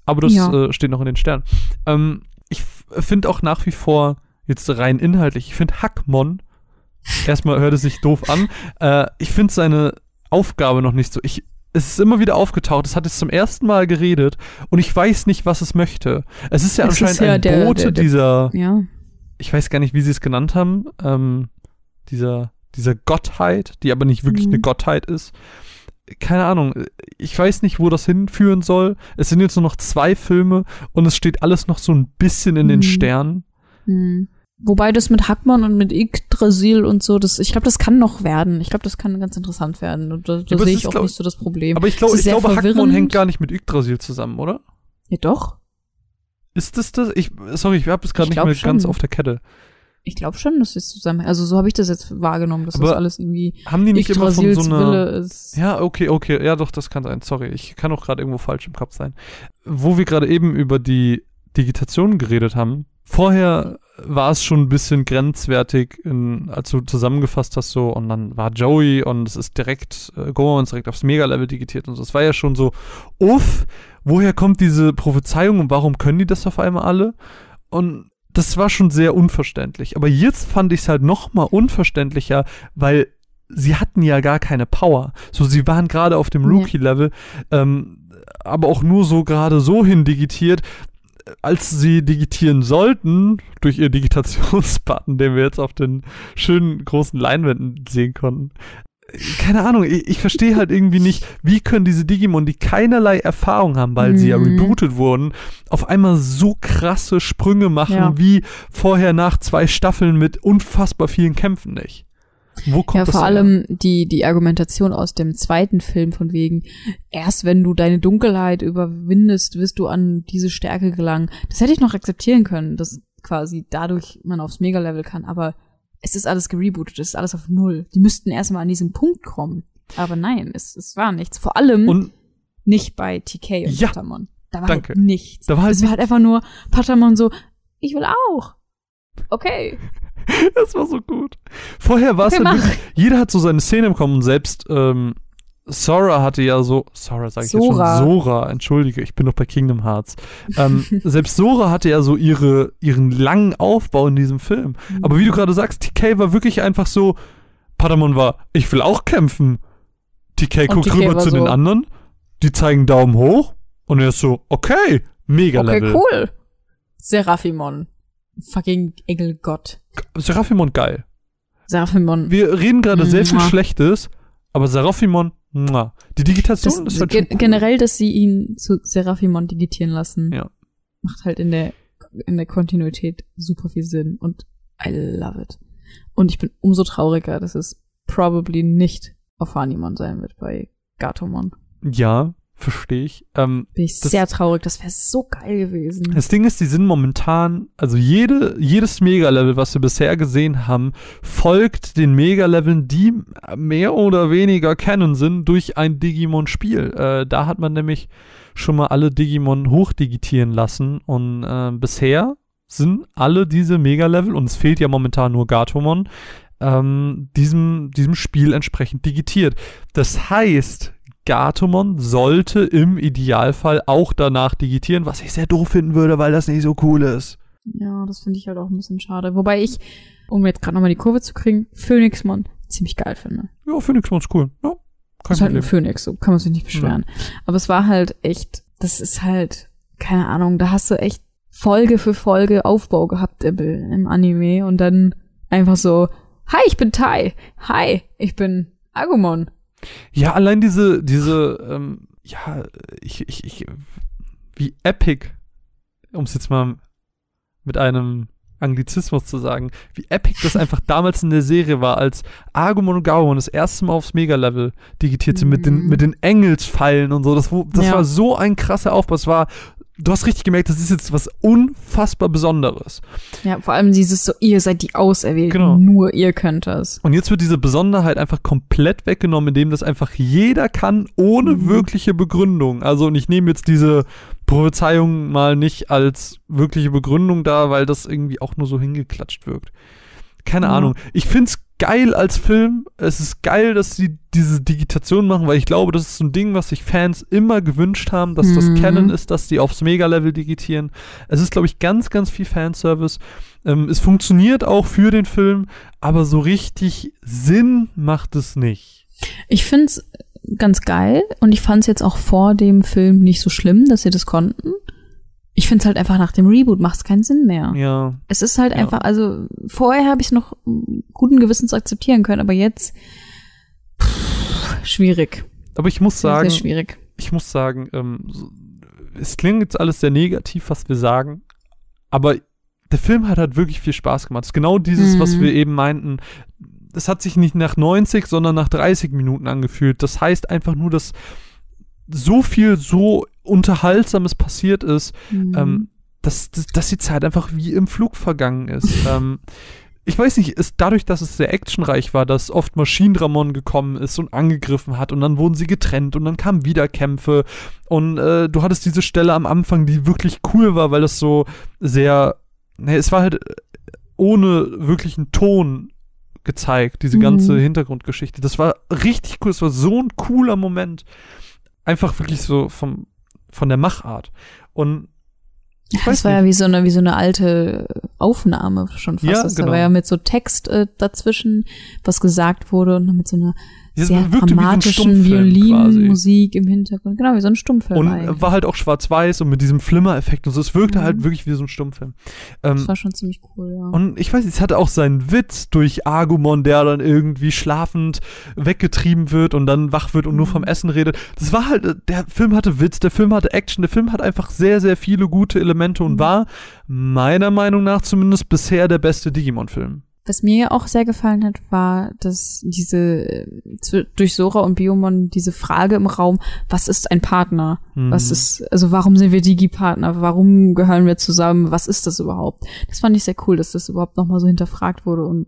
Aber das ja. äh, steht noch in den Sternen. Ähm, ich finde auch nach wie vor, jetzt rein inhaltlich, ich finde Hackmon, erstmal hört es sich doof an, äh, ich finde seine Aufgabe noch nicht so. Ich, es ist immer wieder aufgetaucht, es hat jetzt zum ersten Mal geredet und ich weiß nicht, was es möchte. Es ist ja es anscheinend ist ja ein der, Bote der, der, dieser, ja. ich weiß gar nicht, wie sie es genannt haben, ähm, dieser dieser Gottheit, die aber nicht wirklich mhm. eine Gottheit ist. Keine Ahnung, ich weiß nicht, wo das hinführen soll. Es sind jetzt nur noch zwei Filme und es steht alles noch so ein bisschen in mhm. den Sternen. Mhm. Wobei das mit Hackmann und mit Yggdrasil und so, das, ich glaube, das kann noch werden. Ich glaube, das kann ganz interessant werden. Und da, da sehe ich auch glaub, nicht so das Problem. Aber ich, glaub, ich glaube, Hackmann hängt gar nicht mit Yggdrasil zusammen, oder? Ja, doch. Ist das das? Ich, sorry, ich habe es gerade nicht mehr schon. ganz auf der Kette. Ich glaube schon, dass es zusammen. Also so habe ich das jetzt wahrgenommen, dass Aber das alles irgendwie. Haben die nicht immer von so einer. Ja, okay, okay, ja, doch, das kann sein. Sorry, ich kann auch gerade irgendwo falsch im Kopf sein. Wo wir gerade eben über die Digitation geredet haben. Vorher war es schon ein bisschen grenzwertig, in, als du zusammengefasst hast, so, und dann war Joey und es ist direkt, äh, Gohan ist direkt aufs Mega-Level digitiert und so. Es war ja schon so, uff, woher kommt diese Prophezeiung und warum können die das auf einmal alle? Und das war schon sehr unverständlich. Aber jetzt fand ich es halt noch mal unverständlicher, weil sie hatten ja gar keine Power. So, sie waren gerade auf dem Rookie-Level, ähm, aber auch nur so gerade so hin digitiert, als sie digitieren sollten, durch ihr Digitationsbutton, den wir jetzt auf den schönen großen Leinwänden sehen konnten, keine Ahnung, ich, ich verstehe halt irgendwie nicht, wie können diese Digimon, die keinerlei Erfahrung haben, weil mhm. sie ja mhm. rebootet wurden, auf einmal so krasse Sprünge machen, ja. wie vorher nach zwei Staffeln mit unfassbar vielen Kämpfen nicht. Wo kommt ja, das vor her? allem die, die Argumentation aus dem zweiten Film von wegen, erst wenn du deine Dunkelheit überwindest, wirst du an diese Stärke gelangen. Das hätte ich noch akzeptieren können, dass quasi dadurch man aufs Mega-Level kann, aber es ist alles gerebootet, es ist alles auf Null. Die müssten erstmal an diesen Punkt kommen. Aber nein, es, es war nichts. Vor allem und nicht bei TK und ja, Patamon. Da war danke. halt nichts. Da war halt es war halt einfach nur Patamon so, ich will auch. Okay. Das war so gut. Vorher war es okay, halt wirklich, jeder hat so seine Szene bekommen und selbst ähm, Sora hatte ja so, Sora sag ich Sora. jetzt schon, Sora, entschuldige, ich bin noch bei Kingdom Hearts. Ähm, selbst Sora hatte ja so ihre, ihren langen Aufbau in diesem Film. Mhm. Aber wie du gerade sagst, TK war wirklich einfach so, Patamon war, ich will auch kämpfen. TK guckt rüber zu so den anderen, die zeigen Daumen hoch, Und er ist so, okay, mega Okay, Level. cool. Seraphimon. Fucking Engelgott. Seraphimon geil. Seraphimon. Wir reden gerade sehr viel. Schlechtes, aber Seraphimon. Die Digitation Das, ist halt ge generell, dass sie ihn zu Seraphimon digitieren lassen, Ja. macht halt in der, in der Kontinuität super viel Sinn und I love it. Und ich bin umso trauriger, dass es probably nicht auf Hanimon sein wird bei Gatomon. Ja, verstehe ich. Ähm, Bin ich Das- sehr traurig, das wäre so geil gewesen. Das Ding ist, die sind momentan, also jede, jedes Mega-Level, was wir bisher gesehen haben, folgt den Mega-Leveln, die mehr oder weniger kennen sind, durch ein Digimon-Spiel. Äh, da hat man nämlich schon mal alle Digimon hochdigitieren lassen und äh, bisher sind alle diese Mega-Level, und es fehlt ja momentan nur Gatomon, ähm, diesem, diesem Spiel entsprechend digitiert. Das heißt, Gatomon sollte im Idealfall auch danach digitieren, was ich sehr doof finden würde, weil das nicht so cool ist. Ja, das finde ich halt auch ein bisschen schade. Wobei ich, um jetzt gerade nochmal die Kurve zu kriegen, Phoenixmon ziemlich geil finde. Ja, Phoenixmon ist cool. Ja, kein Das ist halt ein. Phoenix, so kann man sich nicht beschweren. Aber es war halt echt, das ist halt, keine Ahnung, da hast du echt Folge für Folge Aufbau gehabt im, im Anime und dann einfach so, hi, ich bin Tai, hi, ich bin Agumon. Ja, allein diese, diese, ähm, ja, ich, ich, ich, wie epic, um es jetzt mal mit einem Anglizismus zu sagen, wie epic das einfach damals in der Serie war, als Agumon und Gaumon das erste Mal aufs Mega-Level digitiert sind mit den, Mhm. mit den Engelsfallen und so. Das, das Ja. war so ein krasser Aufbau. Es war, du hast richtig gemerkt, das ist jetzt was unfassbar Besonderes. Ja, vor allem dieses so, ihr seid die Auserwählten, Genau. nur ihr könnt das. Und jetzt wird diese Besonderheit einfach komplett weggenommen, indem das einfach jeder kann, ohne Mhm. wirkliche Begründung. Also, und ich nehme jetzt diese Prophezeiung mal nicht als wirkliche Begründung da, weil das irgendwie auch nur so hingeklatscht wirkt. Keine Ja. Ahnung. Ich find's geil als Film. Es ist geil, dass sie diese Digitation machen, weil ich glaube, das ist so ein Ding, was sich Fans immer gewünscht haben, dass das Mhm. Canon ist, dass die aufs Mega-Level digitieren. Es ist, glaube ich, ganz, ganz viel Fanservice. Ähm, es funktioniert auch für den Film, aber so richtig Sinn macht es nicht. Ich find's ganz geil und ich fand's jetzt auch vor dem Film nicht so schlimm, dass sie das konnten. Ich find's halt einfach nach dem Reboot macht's keinen Sinn mehr. Ja. Es ist halt Ja. einfach, also vorher habe ich noch mm, guten Gewissens akzeptieren können, aber jetzt pff, schwierig. Aber ich muss Sehr, sagen, sehr schwierig. ich muss sagen, ähm, es klingt jetzt alles sehr negativ, was wir sagen, aber der Film hat halt wirklich viel Spaß gemacht. Es ist genau dieses, Mhm. was wir eben meinten. Es hat sich nicht nach 90, sondern nach 30 Minuten angefühlt. Das heißt einfach nur, dass so viel so Unterhaltsames passiert ist, Mhm. ähm, dass, dass, dass die Zeit einfach wie im Flug vergangen ist. ähm, ich weiß nicht, ist dadurch, dass es sehr actionreich war, dass oft Maschinendramon gekommen ist und angegriffen hat und dann wurden sie getrennt und dann kamen wieder Kämpfe und äh, du hattest diese Stelle am Anfang, die wirklich cool war, weil das so sehr, ne, es war halt äh, ohne wirklichen Ton gezeigt, diese Mhm. ganze Hintergrundgeschichte. Das war richtig cool, es war so ein cooler Moment. Einfach wirklich so vom, von der Machart. Und das war nicht. ja wie so eine, wie so eine alte Aufnahme schon fast. Ja, das genau. war ja mit so Text äh, dazwischen, was gesagt wurde und mit so einer Das sehr so dramatischen quasi. Violinmusik im Hintergrund. Genau, wie so ein Stummfilm Und eigentlich. war halt auch schwarz-weiß und mit diesem Flimmer-Effekt und so. Es wirkte Mhm. halt wirklich wie so ein Stummfilm. Ähm, das war schon ziemlich cool, ja. und ich weiß es hatte auch seinen Witz durch Agumon, der dann irgendwie schlafend weggetrieben wird und dann wach wird und nur Mhm. vom Essen redet. Das war halt, der Film hatte Witz, der Film hatte Action, der Film hat einfach sehr, sehr viele gute Elemente und Mhm. war meiner Meinung nach zumindest bisher der beste Digimon-Film. Was mir auch sehr gefallen hat, war, dass diese äh, durch Sora und Biomon diese Frage im Raum, was ist ein Partner? Mhm. Was ist, also warum sind wir Digi-Partner? Warum gehören wir zusammen? Was ist das überhaupt? Das fand ich sehr cool, dass das überhaupt nochmal so hinterfragt wurde und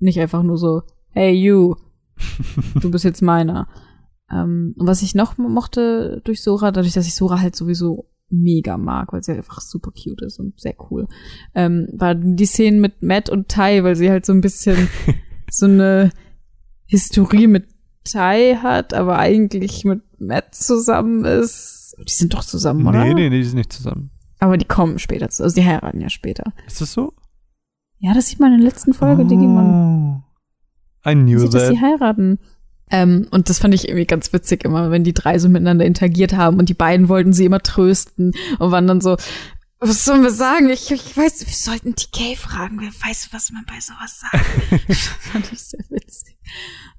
nicht einfach nur so, hey you, du bist jetzt meiner. Ähm, und was ich noch mochte durch Sora, dadurch, dass ich Sora halt sowieso mega mag, weil sie halt einfach super cute ist und sehr cool, ähm, war die Szenen mit Matt und Tai, weil sie halt so ein bisschen so eine Historie mit Tai hat, aber eigentlich mit Matt zusammen ist. Die sind doch zusammen, oder? Nee, nee, nee, die sind nicht zusammen. Aber die kommen später, zu- also die heiraten ja später. Ist das so? Ja, das sieht man in der letzten Folge Digimon. Oh. I knew Sieht, dass that. sie heiraten. Ähm, und das fand ich irgendwie ganz witzig immer, wenn die drei so miteinander interagiert haben und die beiden wollten sie immer trösten und waren dann so, was sollen wir sagen? Ich, ich weiß, wir sollten TK fragen. Wer weiß, was man bei sowas sagt. das fand ich sehr witzig.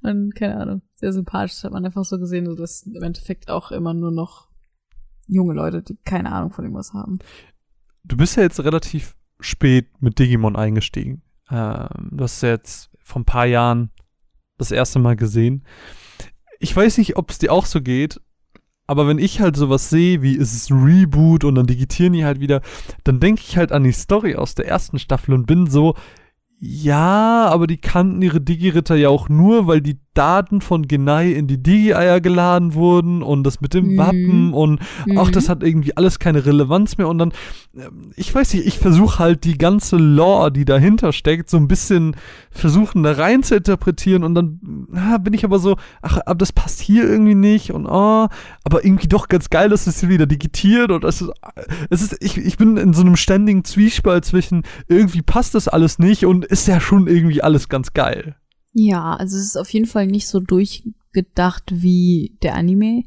Und keine Ahnung, sehr sympathisch. Das hat man einfach so gesehen, so dass im Endeffekt auch immer nur noch junge Leute, die keine Ahnung von irgendwas haben. Du bist ja jetzt relativ spät mit Digimon eingestiegen. Ähm, du hast ja jetzt vor ein paar Jahren das erste Mal gesehen. Ich weiß nicht, ob es dir auch so geht, aber wenn ich halt sowas sehe, wie ist es ein Reboot und dann digitieren die halt wieder, dann denke ich halt an die Story aus der ersten Staffel und bin so, ja, aber die kannten ihre Digi-Ritter ja auch nur, weil die Daten von Genai in die Digi-Eier geladen wurden und das mit dem Mhm. Wappen und Mhm. auch das hat irgendwie alles keine Relevanz mehr und dann, ähm, ich weiß nicht, ich versuche halt die ganze Lore, die dahinter steckt, so ein bisschen versuchen da rein zu interpretieren und dann ah, bin ich aber so, ach, aber das passt hier irgendwie nicht und oh, aber irgendwie doch ganz geil, dass es wieder digitiert und es ist, es ist ich, ich bin in so einem ständigen Zwiespalt zwischen irgendwie passt das alles nicht und ist ja schon irgendwie alles ganz geil. Ja, also es ist auf jeden Fall nicht so durchgedacht wie der Anime.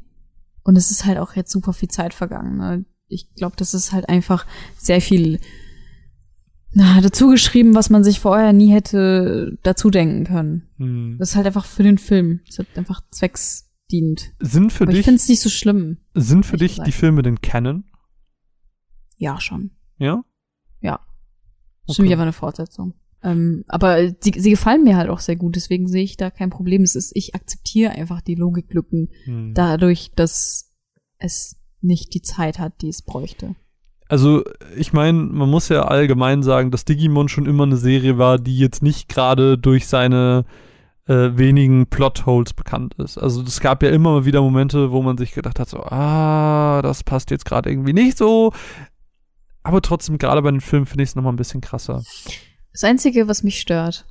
Und es ist halt auch jetzt super viel Zeit vergangen. Ne? Ich glaube, das ist halt einfach sehr viel na, dazu geschrieben, was man sich vorher nie hätte dazu denken können. Hm. Das ist halt einfach für den Film. Das ist halt einfach zwecksdienend. Sind für Aber ich dich, finde es nicht so schlimm. sind für dich die gesagt. Filme denn Canon? Ja, schon. Ja? Ja. Okay. Stimmt, aber eine Fortsetzung. Ähm, aber sie, sie gefallen mir halt auch sehr gut, deswegen sehe ich da kein Problem. Es ist, ich akzeptiere einfach die Logiklücken Hm. dadurch, dass es nicht die Zeit hat, die es bräuchte. Also, ich meine, man muss ja allgemein sagen, dass Digimon schon immer eine Serie war, die jetzt nicht gerade durch seine äh, wenigen Plotholes bekannt ist. Also, es gab ja immer mal wieder Momente, wo man sich gedacht hat, so, ah, das passt jetzt gerade irgendwie nicht so. Aber trotzdem, gerade bei den Filmen finde ich es nochmal ein bisschen krasser. Das Einzige, was mich stört,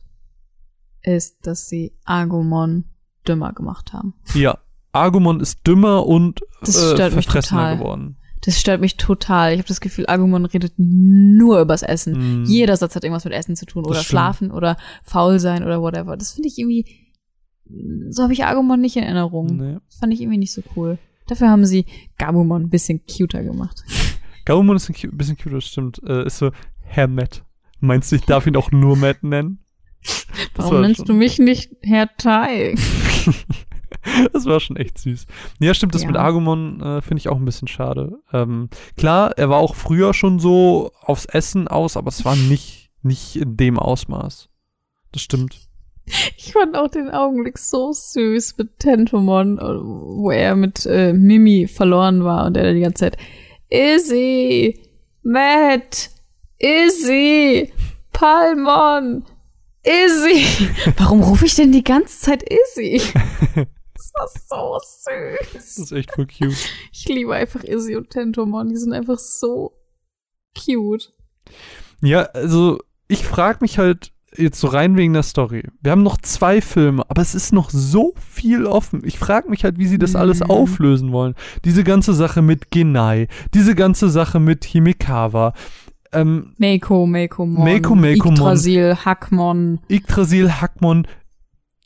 ist, dass sie Agumon dümmer gemacht haben. Ja, Agumon ist dümmer und Das äh, stört mich verfressener total. geworden. Das stört mich total. Ich habe das Gefühl, Agumon redet nur übers Essen. Mm. Jeder Satz hat irgendwas mit Essen zu tun oder schlafen oder faul sein oder whatever. Das finde ich irgendwie, so habe ich Agumon nicht in Erinnerung. Nee. Das fand ich irgendwie nicht so cool. Dafür haben sie Gabumon ein bisschen cuter gemacht. Gabumon ist ein bisschen cute, das stimmt. Äh, ist so, Herr Matt. Meinst du, ich darf ihn auch nur Matt nennen? Das Warum war nennst schon- du mich nicht Herr Tai? das war schon echt süß. Ja, stimmt, das Ja. mit Agumon äh, finde ich auch ein bisschen schade. Ähm, klar, er war auch früher schon so aufs Essen aus, aber es war nicht, nicht in dem Ausmaß. Das stimmt. Ich fand auch den Augenblick so süß mit Tentomon, wo er mit äh, Mimi verloren war und er die ganze Zeit Izzy, Matt, Izzy, Palmon, Izzy. Warum rufe ich denn die ganze Zeit Izzy? Das war so Das süß. ist echt voll cute. Ich liebe einfach Izzy und Tentomon. Die sind einfach so cute. Ja, also ich frage mich halt jetzt so rein wegen der Story. Wir haben noch zwei Filme, aber es ist noch so viel offen. Ich frage mich halt, wie sie das alles Mhm. auflösen wollen. Diese ganze Sache mit Genai, diese ganze Sache mit Himikawa, ähm, Meiko, Meikomon, Meiko, Meikomon. Yggdrasil, Hackmon. Yggdrasil, Hackmon,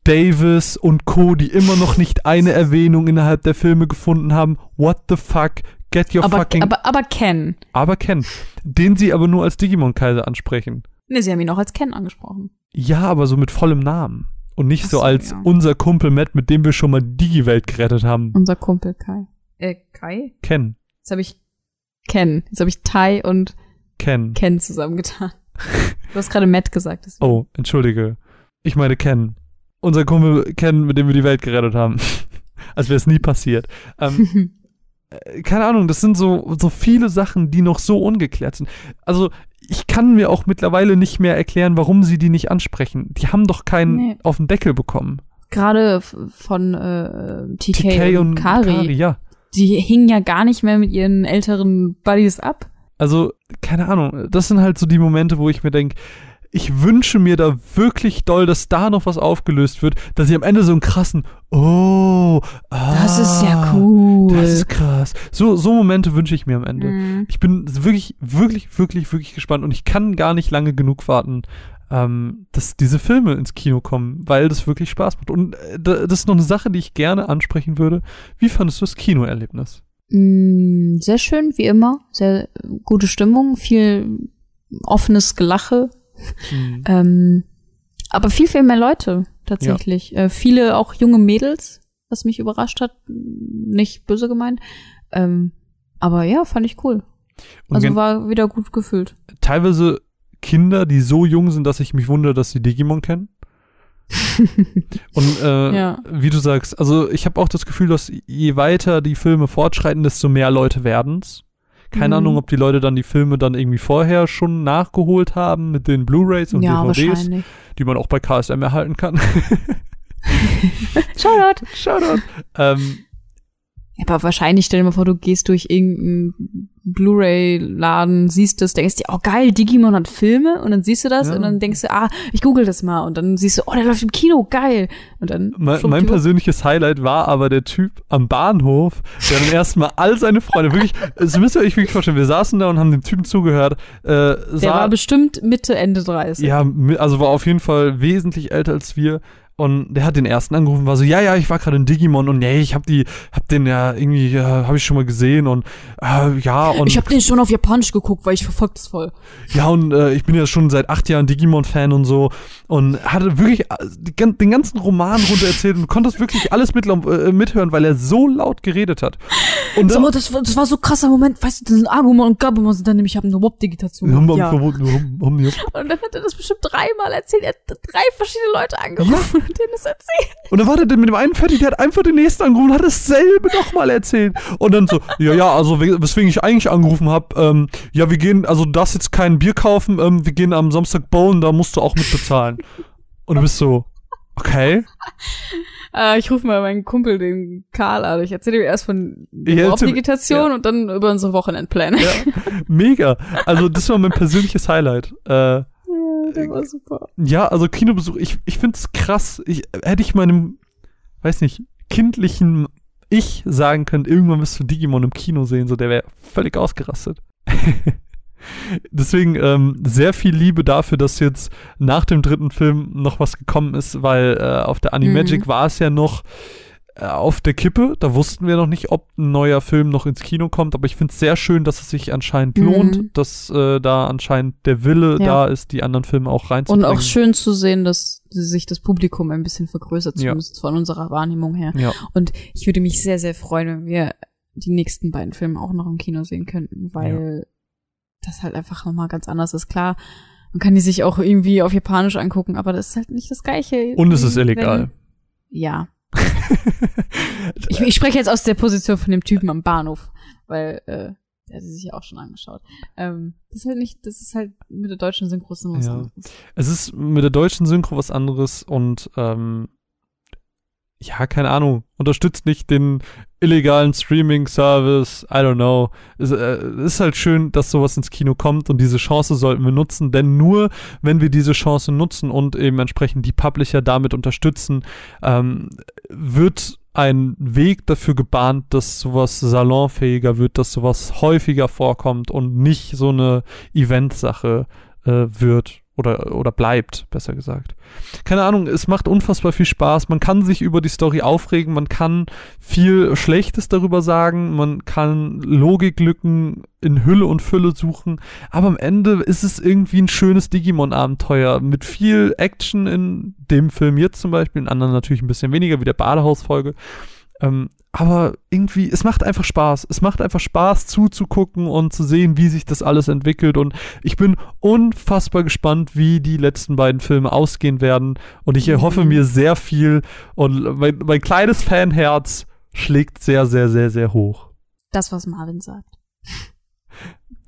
Davis und Co., die immer noch nicht eine Erwähnung innerhalb der Filme gefunden haben. What the fuck? Get your Aber, fucking... aber, aber Ken. aber Ken. Den sie aber nur als Digimon-Kaiser ansprechen. Ne, sie haben ihn auch als Ken angesprochen. Ja, aber so mit vollem Namen. Und nicht so so, als ja. unser Kumpel Matt, mit dem wir schon mal die Digi-Welt gerettet haben. Unser Kumpel Kai. Äh, Kai? Ken. Jetzt habe ich Ken. Jetzt habe ich Tai und Ken. Ken zusammengetan. Du hast gerade Matt gesagt. deswegen. Oh, entschuldige. Ich meine Ken. Unser Kumpel Ken, mit dem wir die Welt gerettet haben. Als wäre es nie passiert. Ähm, äh, keine Ahnung, das sind so, so viele Sachen, die noch so ungeklärt sind. Also, ich kann mir auch mittlerweile nicht mehr erklären, warum sie die nicht ansprechen. Die haben doch keinen Nee. auf den Deckel bekommen. Gerade von äh, TK, TK und, und Kari. Kari, ja. Die hingen ja gar nicht mehr mit ihren älteren Buddies ab. Also, keine Ahnung, das sind halt so die Momente, wo ich mir denke, ich wünsche mir da wirklich doll, dass da noch was aufgelöst wird, dass ich am Ende so einen krassen, oh, ah, Das ist ja cool. Das ist krass. So, so Momente wünsche ich mir am Ende. Mhm. Ich bin wirklich, wirklich, wirklich, wirklich gespannt und ich kann gar nicht lange genug warten, ähm, dass diese Filme ins Kino kommen, weil das wirklich Spaß macht. Und äh, da- das ist noch eine Sache, die ich gerne ansprechen würde. Wie fandest du das Kinoerlebnis? Mm, Sehr schön, wie immer. Sehr gute Stimmung, viel offenes Gelache. Hm. Ähm, aber viel, viel mehr Leute tatsächlich. Äh, viele auch junge Mädels, was mich überrascht hat. Nicht böse gemeint. Ähm, aber ja, fand ich cool. Und Also war wieder gut gefüllt. teilweise Kinder, die so jung sind, dass ich mich wundere, dass sie Digimon kennen. Und äh, Ja. wie du sagst, also ich habe auch das Gefühl, dass je weiter die Filme fortschreiten, desto mehr Leute werden's. Keine Mhm. Ahnung, ob die Leute dann die Filme dann irgendwie vorher schon nachgeholt haben mit den Blu-rays und ja, DVDs, die man auch bei KSM erhalten kann. Shoutout. Shoutout. ähm, Aber wahrscheinlich, stell dir mal vor, du gehst durch irgendeinen Blu-ray-Laden, siehst das, denkst dir, oh geil, Digimon hat Filme und dann siehst du das Ja. und dann denkst du, ah, ich google das mal und dann siehst du, oh, der läuft im Kino, geil. Und dann mein, mein persönliches Highlight war aber der Typ am Bahnhof, der dann erstmal all seine Freunde, wirklich, das müsst ihr euch wirklich vorstellen, wir saßen da und haben dem Typen zugehört, äh, der sah, war bestimmt Mitte, Ende 30. Ja, also war auf jeden Fall wesentlich älter als wir. Und der hat den ersten angerufen, war so, ja, ja, ich war gerade in Digimon und nee, ich hab die, hab den ja irgendwie, äh, habe ich schon mal gesehen und äh, ja und ich habe den schon auf Japanisch geguckt, weil ich verfolgt das voll. ja und äh, ich bin ja schon seit acht Jahren Digimon-Fan und so und hatte wirklich äh, den ganzen Roman runter erzählt und konntest wirklich alles mit, äh, mithören, weil er so laut geredet hat. Und So, das, war, das war so ein krasser Moment, weißt du, das sind Agumon und Gabumon sind dann nämlich, ich habe eine hum, Ja. hum. Und dann hat er das bestimmt dreimal erzählt. Er hat drei verschiedene Leute angerufen und denen das erzählt. Und dann war der mit dem einen fertig, der hat einfach den nächsten angerufen und hat dasselbe nochmal erzählt. Und dann so, ja, ja, also we- weswegen ich eigentlich angerufen habe, ähm, ja, wir gehen, also du darfst jetzt kein Bier kaufen, ähm, wir gehen am Samstag bowlen, da musst du auch mit bezahlen. Und du bist so, okay. Äh, ich rufe mal meinen Kumpel, den Karl, an. Ich erzähle ihm erst von Ja, der erzähl- Wop-Digitation und dann über unsere Wochenendpläne. Ja, mega. Also das war mein persönliches Highlight. Äh, Ja, der war super. ja, also Kinobesuch, ich, ich find's krass. Ich, hätte ich meinem, weiß nicht, kindlichen Ich sagen können, irgendwann wirst du Digimon im Kino sehen, so der wäre völlig ausgerastet. Deswegen ähm, sehr viel Liebe dafür, dass jetzt nach dem dritten Film noch was gekommen ist, weil äh, auf der Animagic Mhm. war es ja noch äh, auf der Kippe. Da wussten wir noch nicht, ob ein neuer Film noch ins Kino kommt, aber ich finde es sehr schön, dass es sich anscheinend Mhm. lohnt, dass äh, da anscheinend der Wille Ja. da ist, die anderen Filme auch Und reinzubringen. auch schön zu sehen, dass sich das Publikum ein bisschen vergrößert, Ja. zumindest von unserer Wahrnehmung her. Ja, Und ich würde mich sehr, sehr freuen, wenn wir die nächsten beiden Filme auch noch im Kino sehen könnten, weil das halt einfach nochmal ganz anders ist. Klar, man kann die sich auch irgendwie auf Japanisch angucken, aber das ist halt nicht das Gleiche. und es ist Wenn- illegal. Ja. Ich, ich spreche jetzt aus der Position von dem Typen am Bahnhof, weil äh, der hat sie sich ja auch schon angeschaut. Ähm, das ist halt nicht, das ist halt mit der deutschen Synchro was Ja. anderes. Es ist mit der deutschen Synchro was anderes und ähm, ja, keine Ahnung, unterstützt nicht den illegalen Streaming-Service, I don't know. Es äh, ist halt schön, dass sowas ins Kino kommt und diese Chance sollten wir nutzen, denn nur wenn wir diese Chance nutzen und eben entsprechend die Publisher damit unterstützen, ähm, wird ein Weg dafür gebahnt, dass sowas salonfähiger wird, dass sowas häufiger vorkommt und nicht so eine Eventsache äh, wird oder, oder bleibt, besser gesagt. Keine Ahnung, es macht unfassbar viel Spaß. Man kann sich über die Story aufregen, man kann viel Schlechtes darüber sagen, man kann Logiklücken in Hülle und Fülle suchen, aber am Ende ist es irgendwie ein schönes Digimon-Abenteuer mit viel Action in dem Film jetzt zum Beispiel, in anderen natürlich ein bisschen weniger, wie der Badehaus-Folge. Ähm, aber irgendwie, es macht einfach Spaß. Es macht einfach Spaß zuzugucken und zu sehen, wie sich das alles entwickelt. Und ich bin unfassbar gespannt, wie die letzten beiden Filme ausgehen werden. Und ich erhoffe Mhm. mir sehr viel. Und mein, mein kleines Fanherz schlägt sehr, sehr, sehr, sehr hoch. Das, was Marvin sagt.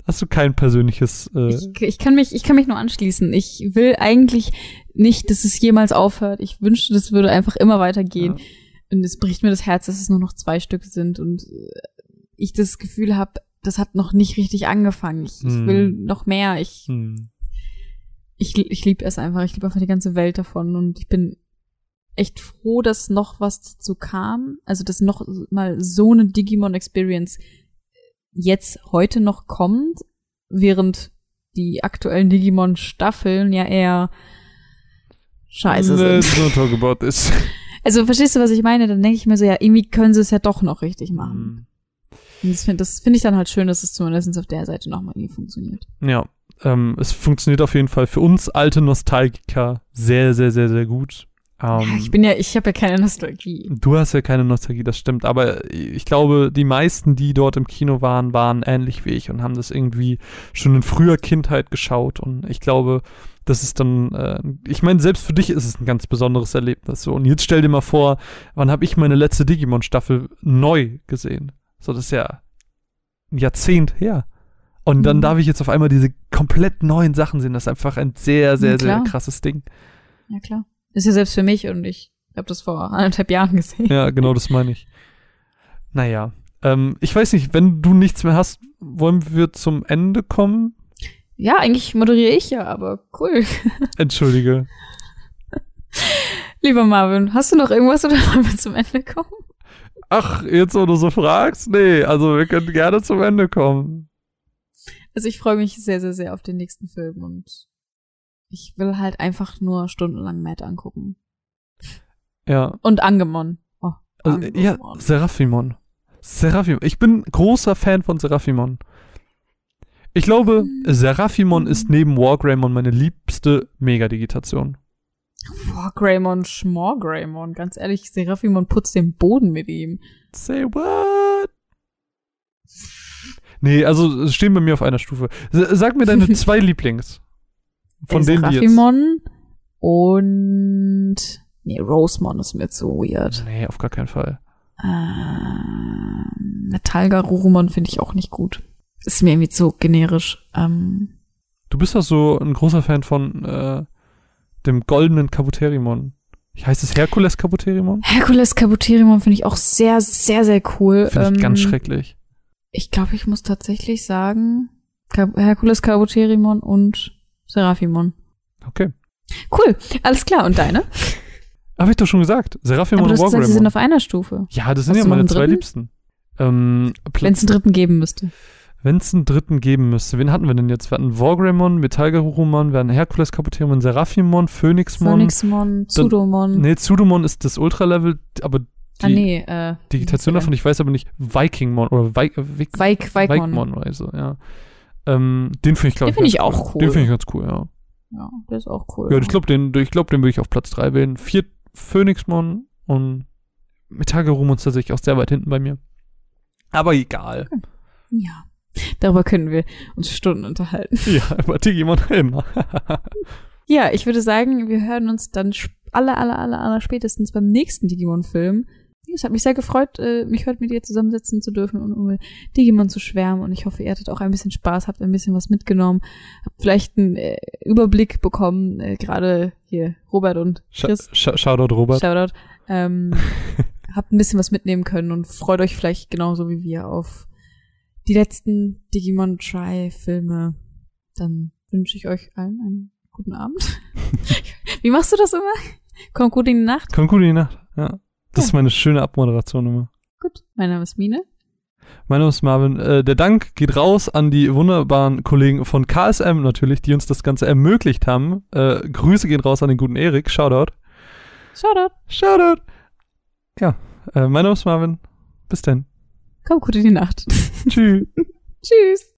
Hast du kein persönliches. Äh, Ich, ich, kann mich, ich kann mich nur anschließen. Ich will eigentlich nicht, dass es jemals aufhört. Ich wünschte, das würde einfach immer weitergehen. Ja. Und es bricht mir das Herz, dass es nur noch zwei Stück sind und äh, ich das Gefühl habe, das hat noch nicht richtig angefangen. Ich, ich Hm. will noch mehr. Ich, hm. ich, ich liebe es einfach. Ich liebe einfach die ganze Welt davon und ich bin echt froh, dass noch was dazu kam. Also, dass noch mal so eine Digimon-Experience jetzt heute noch kommt, während die aktuellen Digimon-Staffeln ja eher scheiße sind. not talk about this. Also, verstehst du, was ich meine? Dann denke ich mir so, ja, irgendwie können sie es ja doch noch richtig machen. Hm. Und das finde find ich dann halt schön, dass es zumindest auf der Seite nochmal irgendwie funktioniert. Ja, ähm, es funktioniert auf jeden Fall für uns alte Nostalgiker sehr, sehr, sehr, sehr gut. Ähm, ja, ich bin ja, ich habe ja keine Nostalgie. Du hast ja keine Nostalgie, das stimmt. Aber ich glaube, die meisten, die dort im Kino waren, waren ähnlich wie ich und haben das irgendwie schon in früher Kindheit geschaut. Und ich glaube, das ist dann, äh, ich meine, selbst für dich ist es ein ganz besonderes Erlebnis. So. Und jetzt stell dir mal vor, wann habe ich meine letzte Digimon-Staffel neu gesehen? So, das ist ja ein Jahrzehnt her. Und dann Mhm. darf ich jetzt auf einmal diese komplett neuen Sachen sehen. Das ist einfach ein sehr, sehr, Ja, sehr krasses Ding. Ja, klar. Ist ja selbst für mich und ich habe das vor anderthalb Jahren gesehen. Ja, genau, das meine ich. Naja, ähm, ich weiß nicht, wenn du nichts mehr hast, wollen wir zum Ende kommen? Ja, eigentlich moderiere ich ja, aber cool. Entschuldige. Lieber Marvin, hast du noch irgendwas oder wollen wir zum Ende kommen? Ach, jetzt wo du so fragst? Nee, also wir können gerne zum Ende kommen. Also ich freue mich sehr, sehr, sehr auf den nächsten Film und ich will halt einfach nur stundenlang Matt angucken. Ja, Und Angemon. Oh, also, ja, Angemon. Seraphimon. Seraphimon. Ich bin großer Fan von Seraphimon. Ich glaube, Seraphimon ist neben Wargreymon meine liebste Megadigitation. Boah, Greymon, Schmorgreymon. Ganz ehrlich, Seraphimon putzt den Boden mit ihm. Say what? Nee, also stehen bei mir auf einer Stufe. Sag mir deine zwei Lieblings. Von denen die jetzt. Und nee, Rosemon ist mir zu weird. Nee, auf gar keinen Fall. Ähm, Metallgarurumon finde ich auch nicht gut. Ist mir irgendwie zu generisch. Ähm, Du bist doch so ein großer Fan von äh, dem goldenen Kabuterimon. Heißt es Herkules Kabuterimon? Herkules Kabuterimon finde ich auch sehr, sehr, sehr cool. Finde ich Ähm, ganz schrecklich. Ich glaube, ich muss tatsächlich sagen, Herkules Kabuterimon und Seraphimon. Okay. Cool, alles klar. Und deine? Hab ich doch schon gesagt. Seraphimon Aber du und hast gesagt, sie sind Wargreymon. auf einer Stufe. Ja, das sind Hast ja meine zwei? Liebsten. Ähm, Wenn es einen dritten geben müsste. Wenn es einen dritten geben müsste, wen hatten wir denn jetzt? Wir hatten Wargreymon, Metallgarurumon, wir hatten Herkules Kabuterimon, Seraphimon, Phoenixmon. Phönixmon, Pseudomon. Nee, Pseudomon ist das Ultralevel, aber die ah, nee, äh. Digitation davon, ich weiß aber nicht, Vikingmon oder Vi Vi Weikmon. Vikemon oder so, ja. Ähm, den finde ich, glaube Den ich, find ich auch cool. Den finde ich ganz cool, ja. Ja, der ist auch cool. Ja, ich glaube, den, ich glaub, den würde ich auf Platz 3 wählen. Vier Phoenixmon und Metallgarurumon ist tatsächlich auch sehr weit hinten bei mir. Aber egal. Ja. Darüber können wir uns Stunden unterhalten. Ja, über Digimon immer. Ja, ich würde sagen, wir hören uns dann aller, aller, aller, aller spätestens beim nächsten Digimon-Film. Es hat mich sehr gefreut, äh, mich heute mit dir zusammensetzen zu dürfen und über Digimon zu schwärmen. Und ich hoffe, ihr hattet auch ein bisschen Spaß, habt ein bisschen was mitgenommen, habt vielleicht einen äh, Überblick bekommen, äh, gerade hier Robert und Sh Chris. Sh Shoutout Robert. Shoutout. Ähm, habt ein bisschen was mitnehmen können und freut euch vielleicht genauso wie wir auf die letzten Digimon Try Filme. Dann wünsche ich euch allen einen guten Abend. wie machst du das immer? Kommt gut in die Nacht. Kommt gut in die Nacht. Ja. Das Ja. ist meine schöne Abmoderation immer. Gut. Mein Name ist Mine. Mein Name ist Marvin. Äh, der Dank geht raus an die wunderbaren Kollegen von KSM natürlich, die uns das Ganze ermöglicht haben. Äh, Grüße gehen raus an den guten Erik. Shoutout. Shoutout. Shoutout. Ja, äh, mein Name ist Marvin. Bis dann. Kommt gut in die Nacht. Tschüss. Tschüss.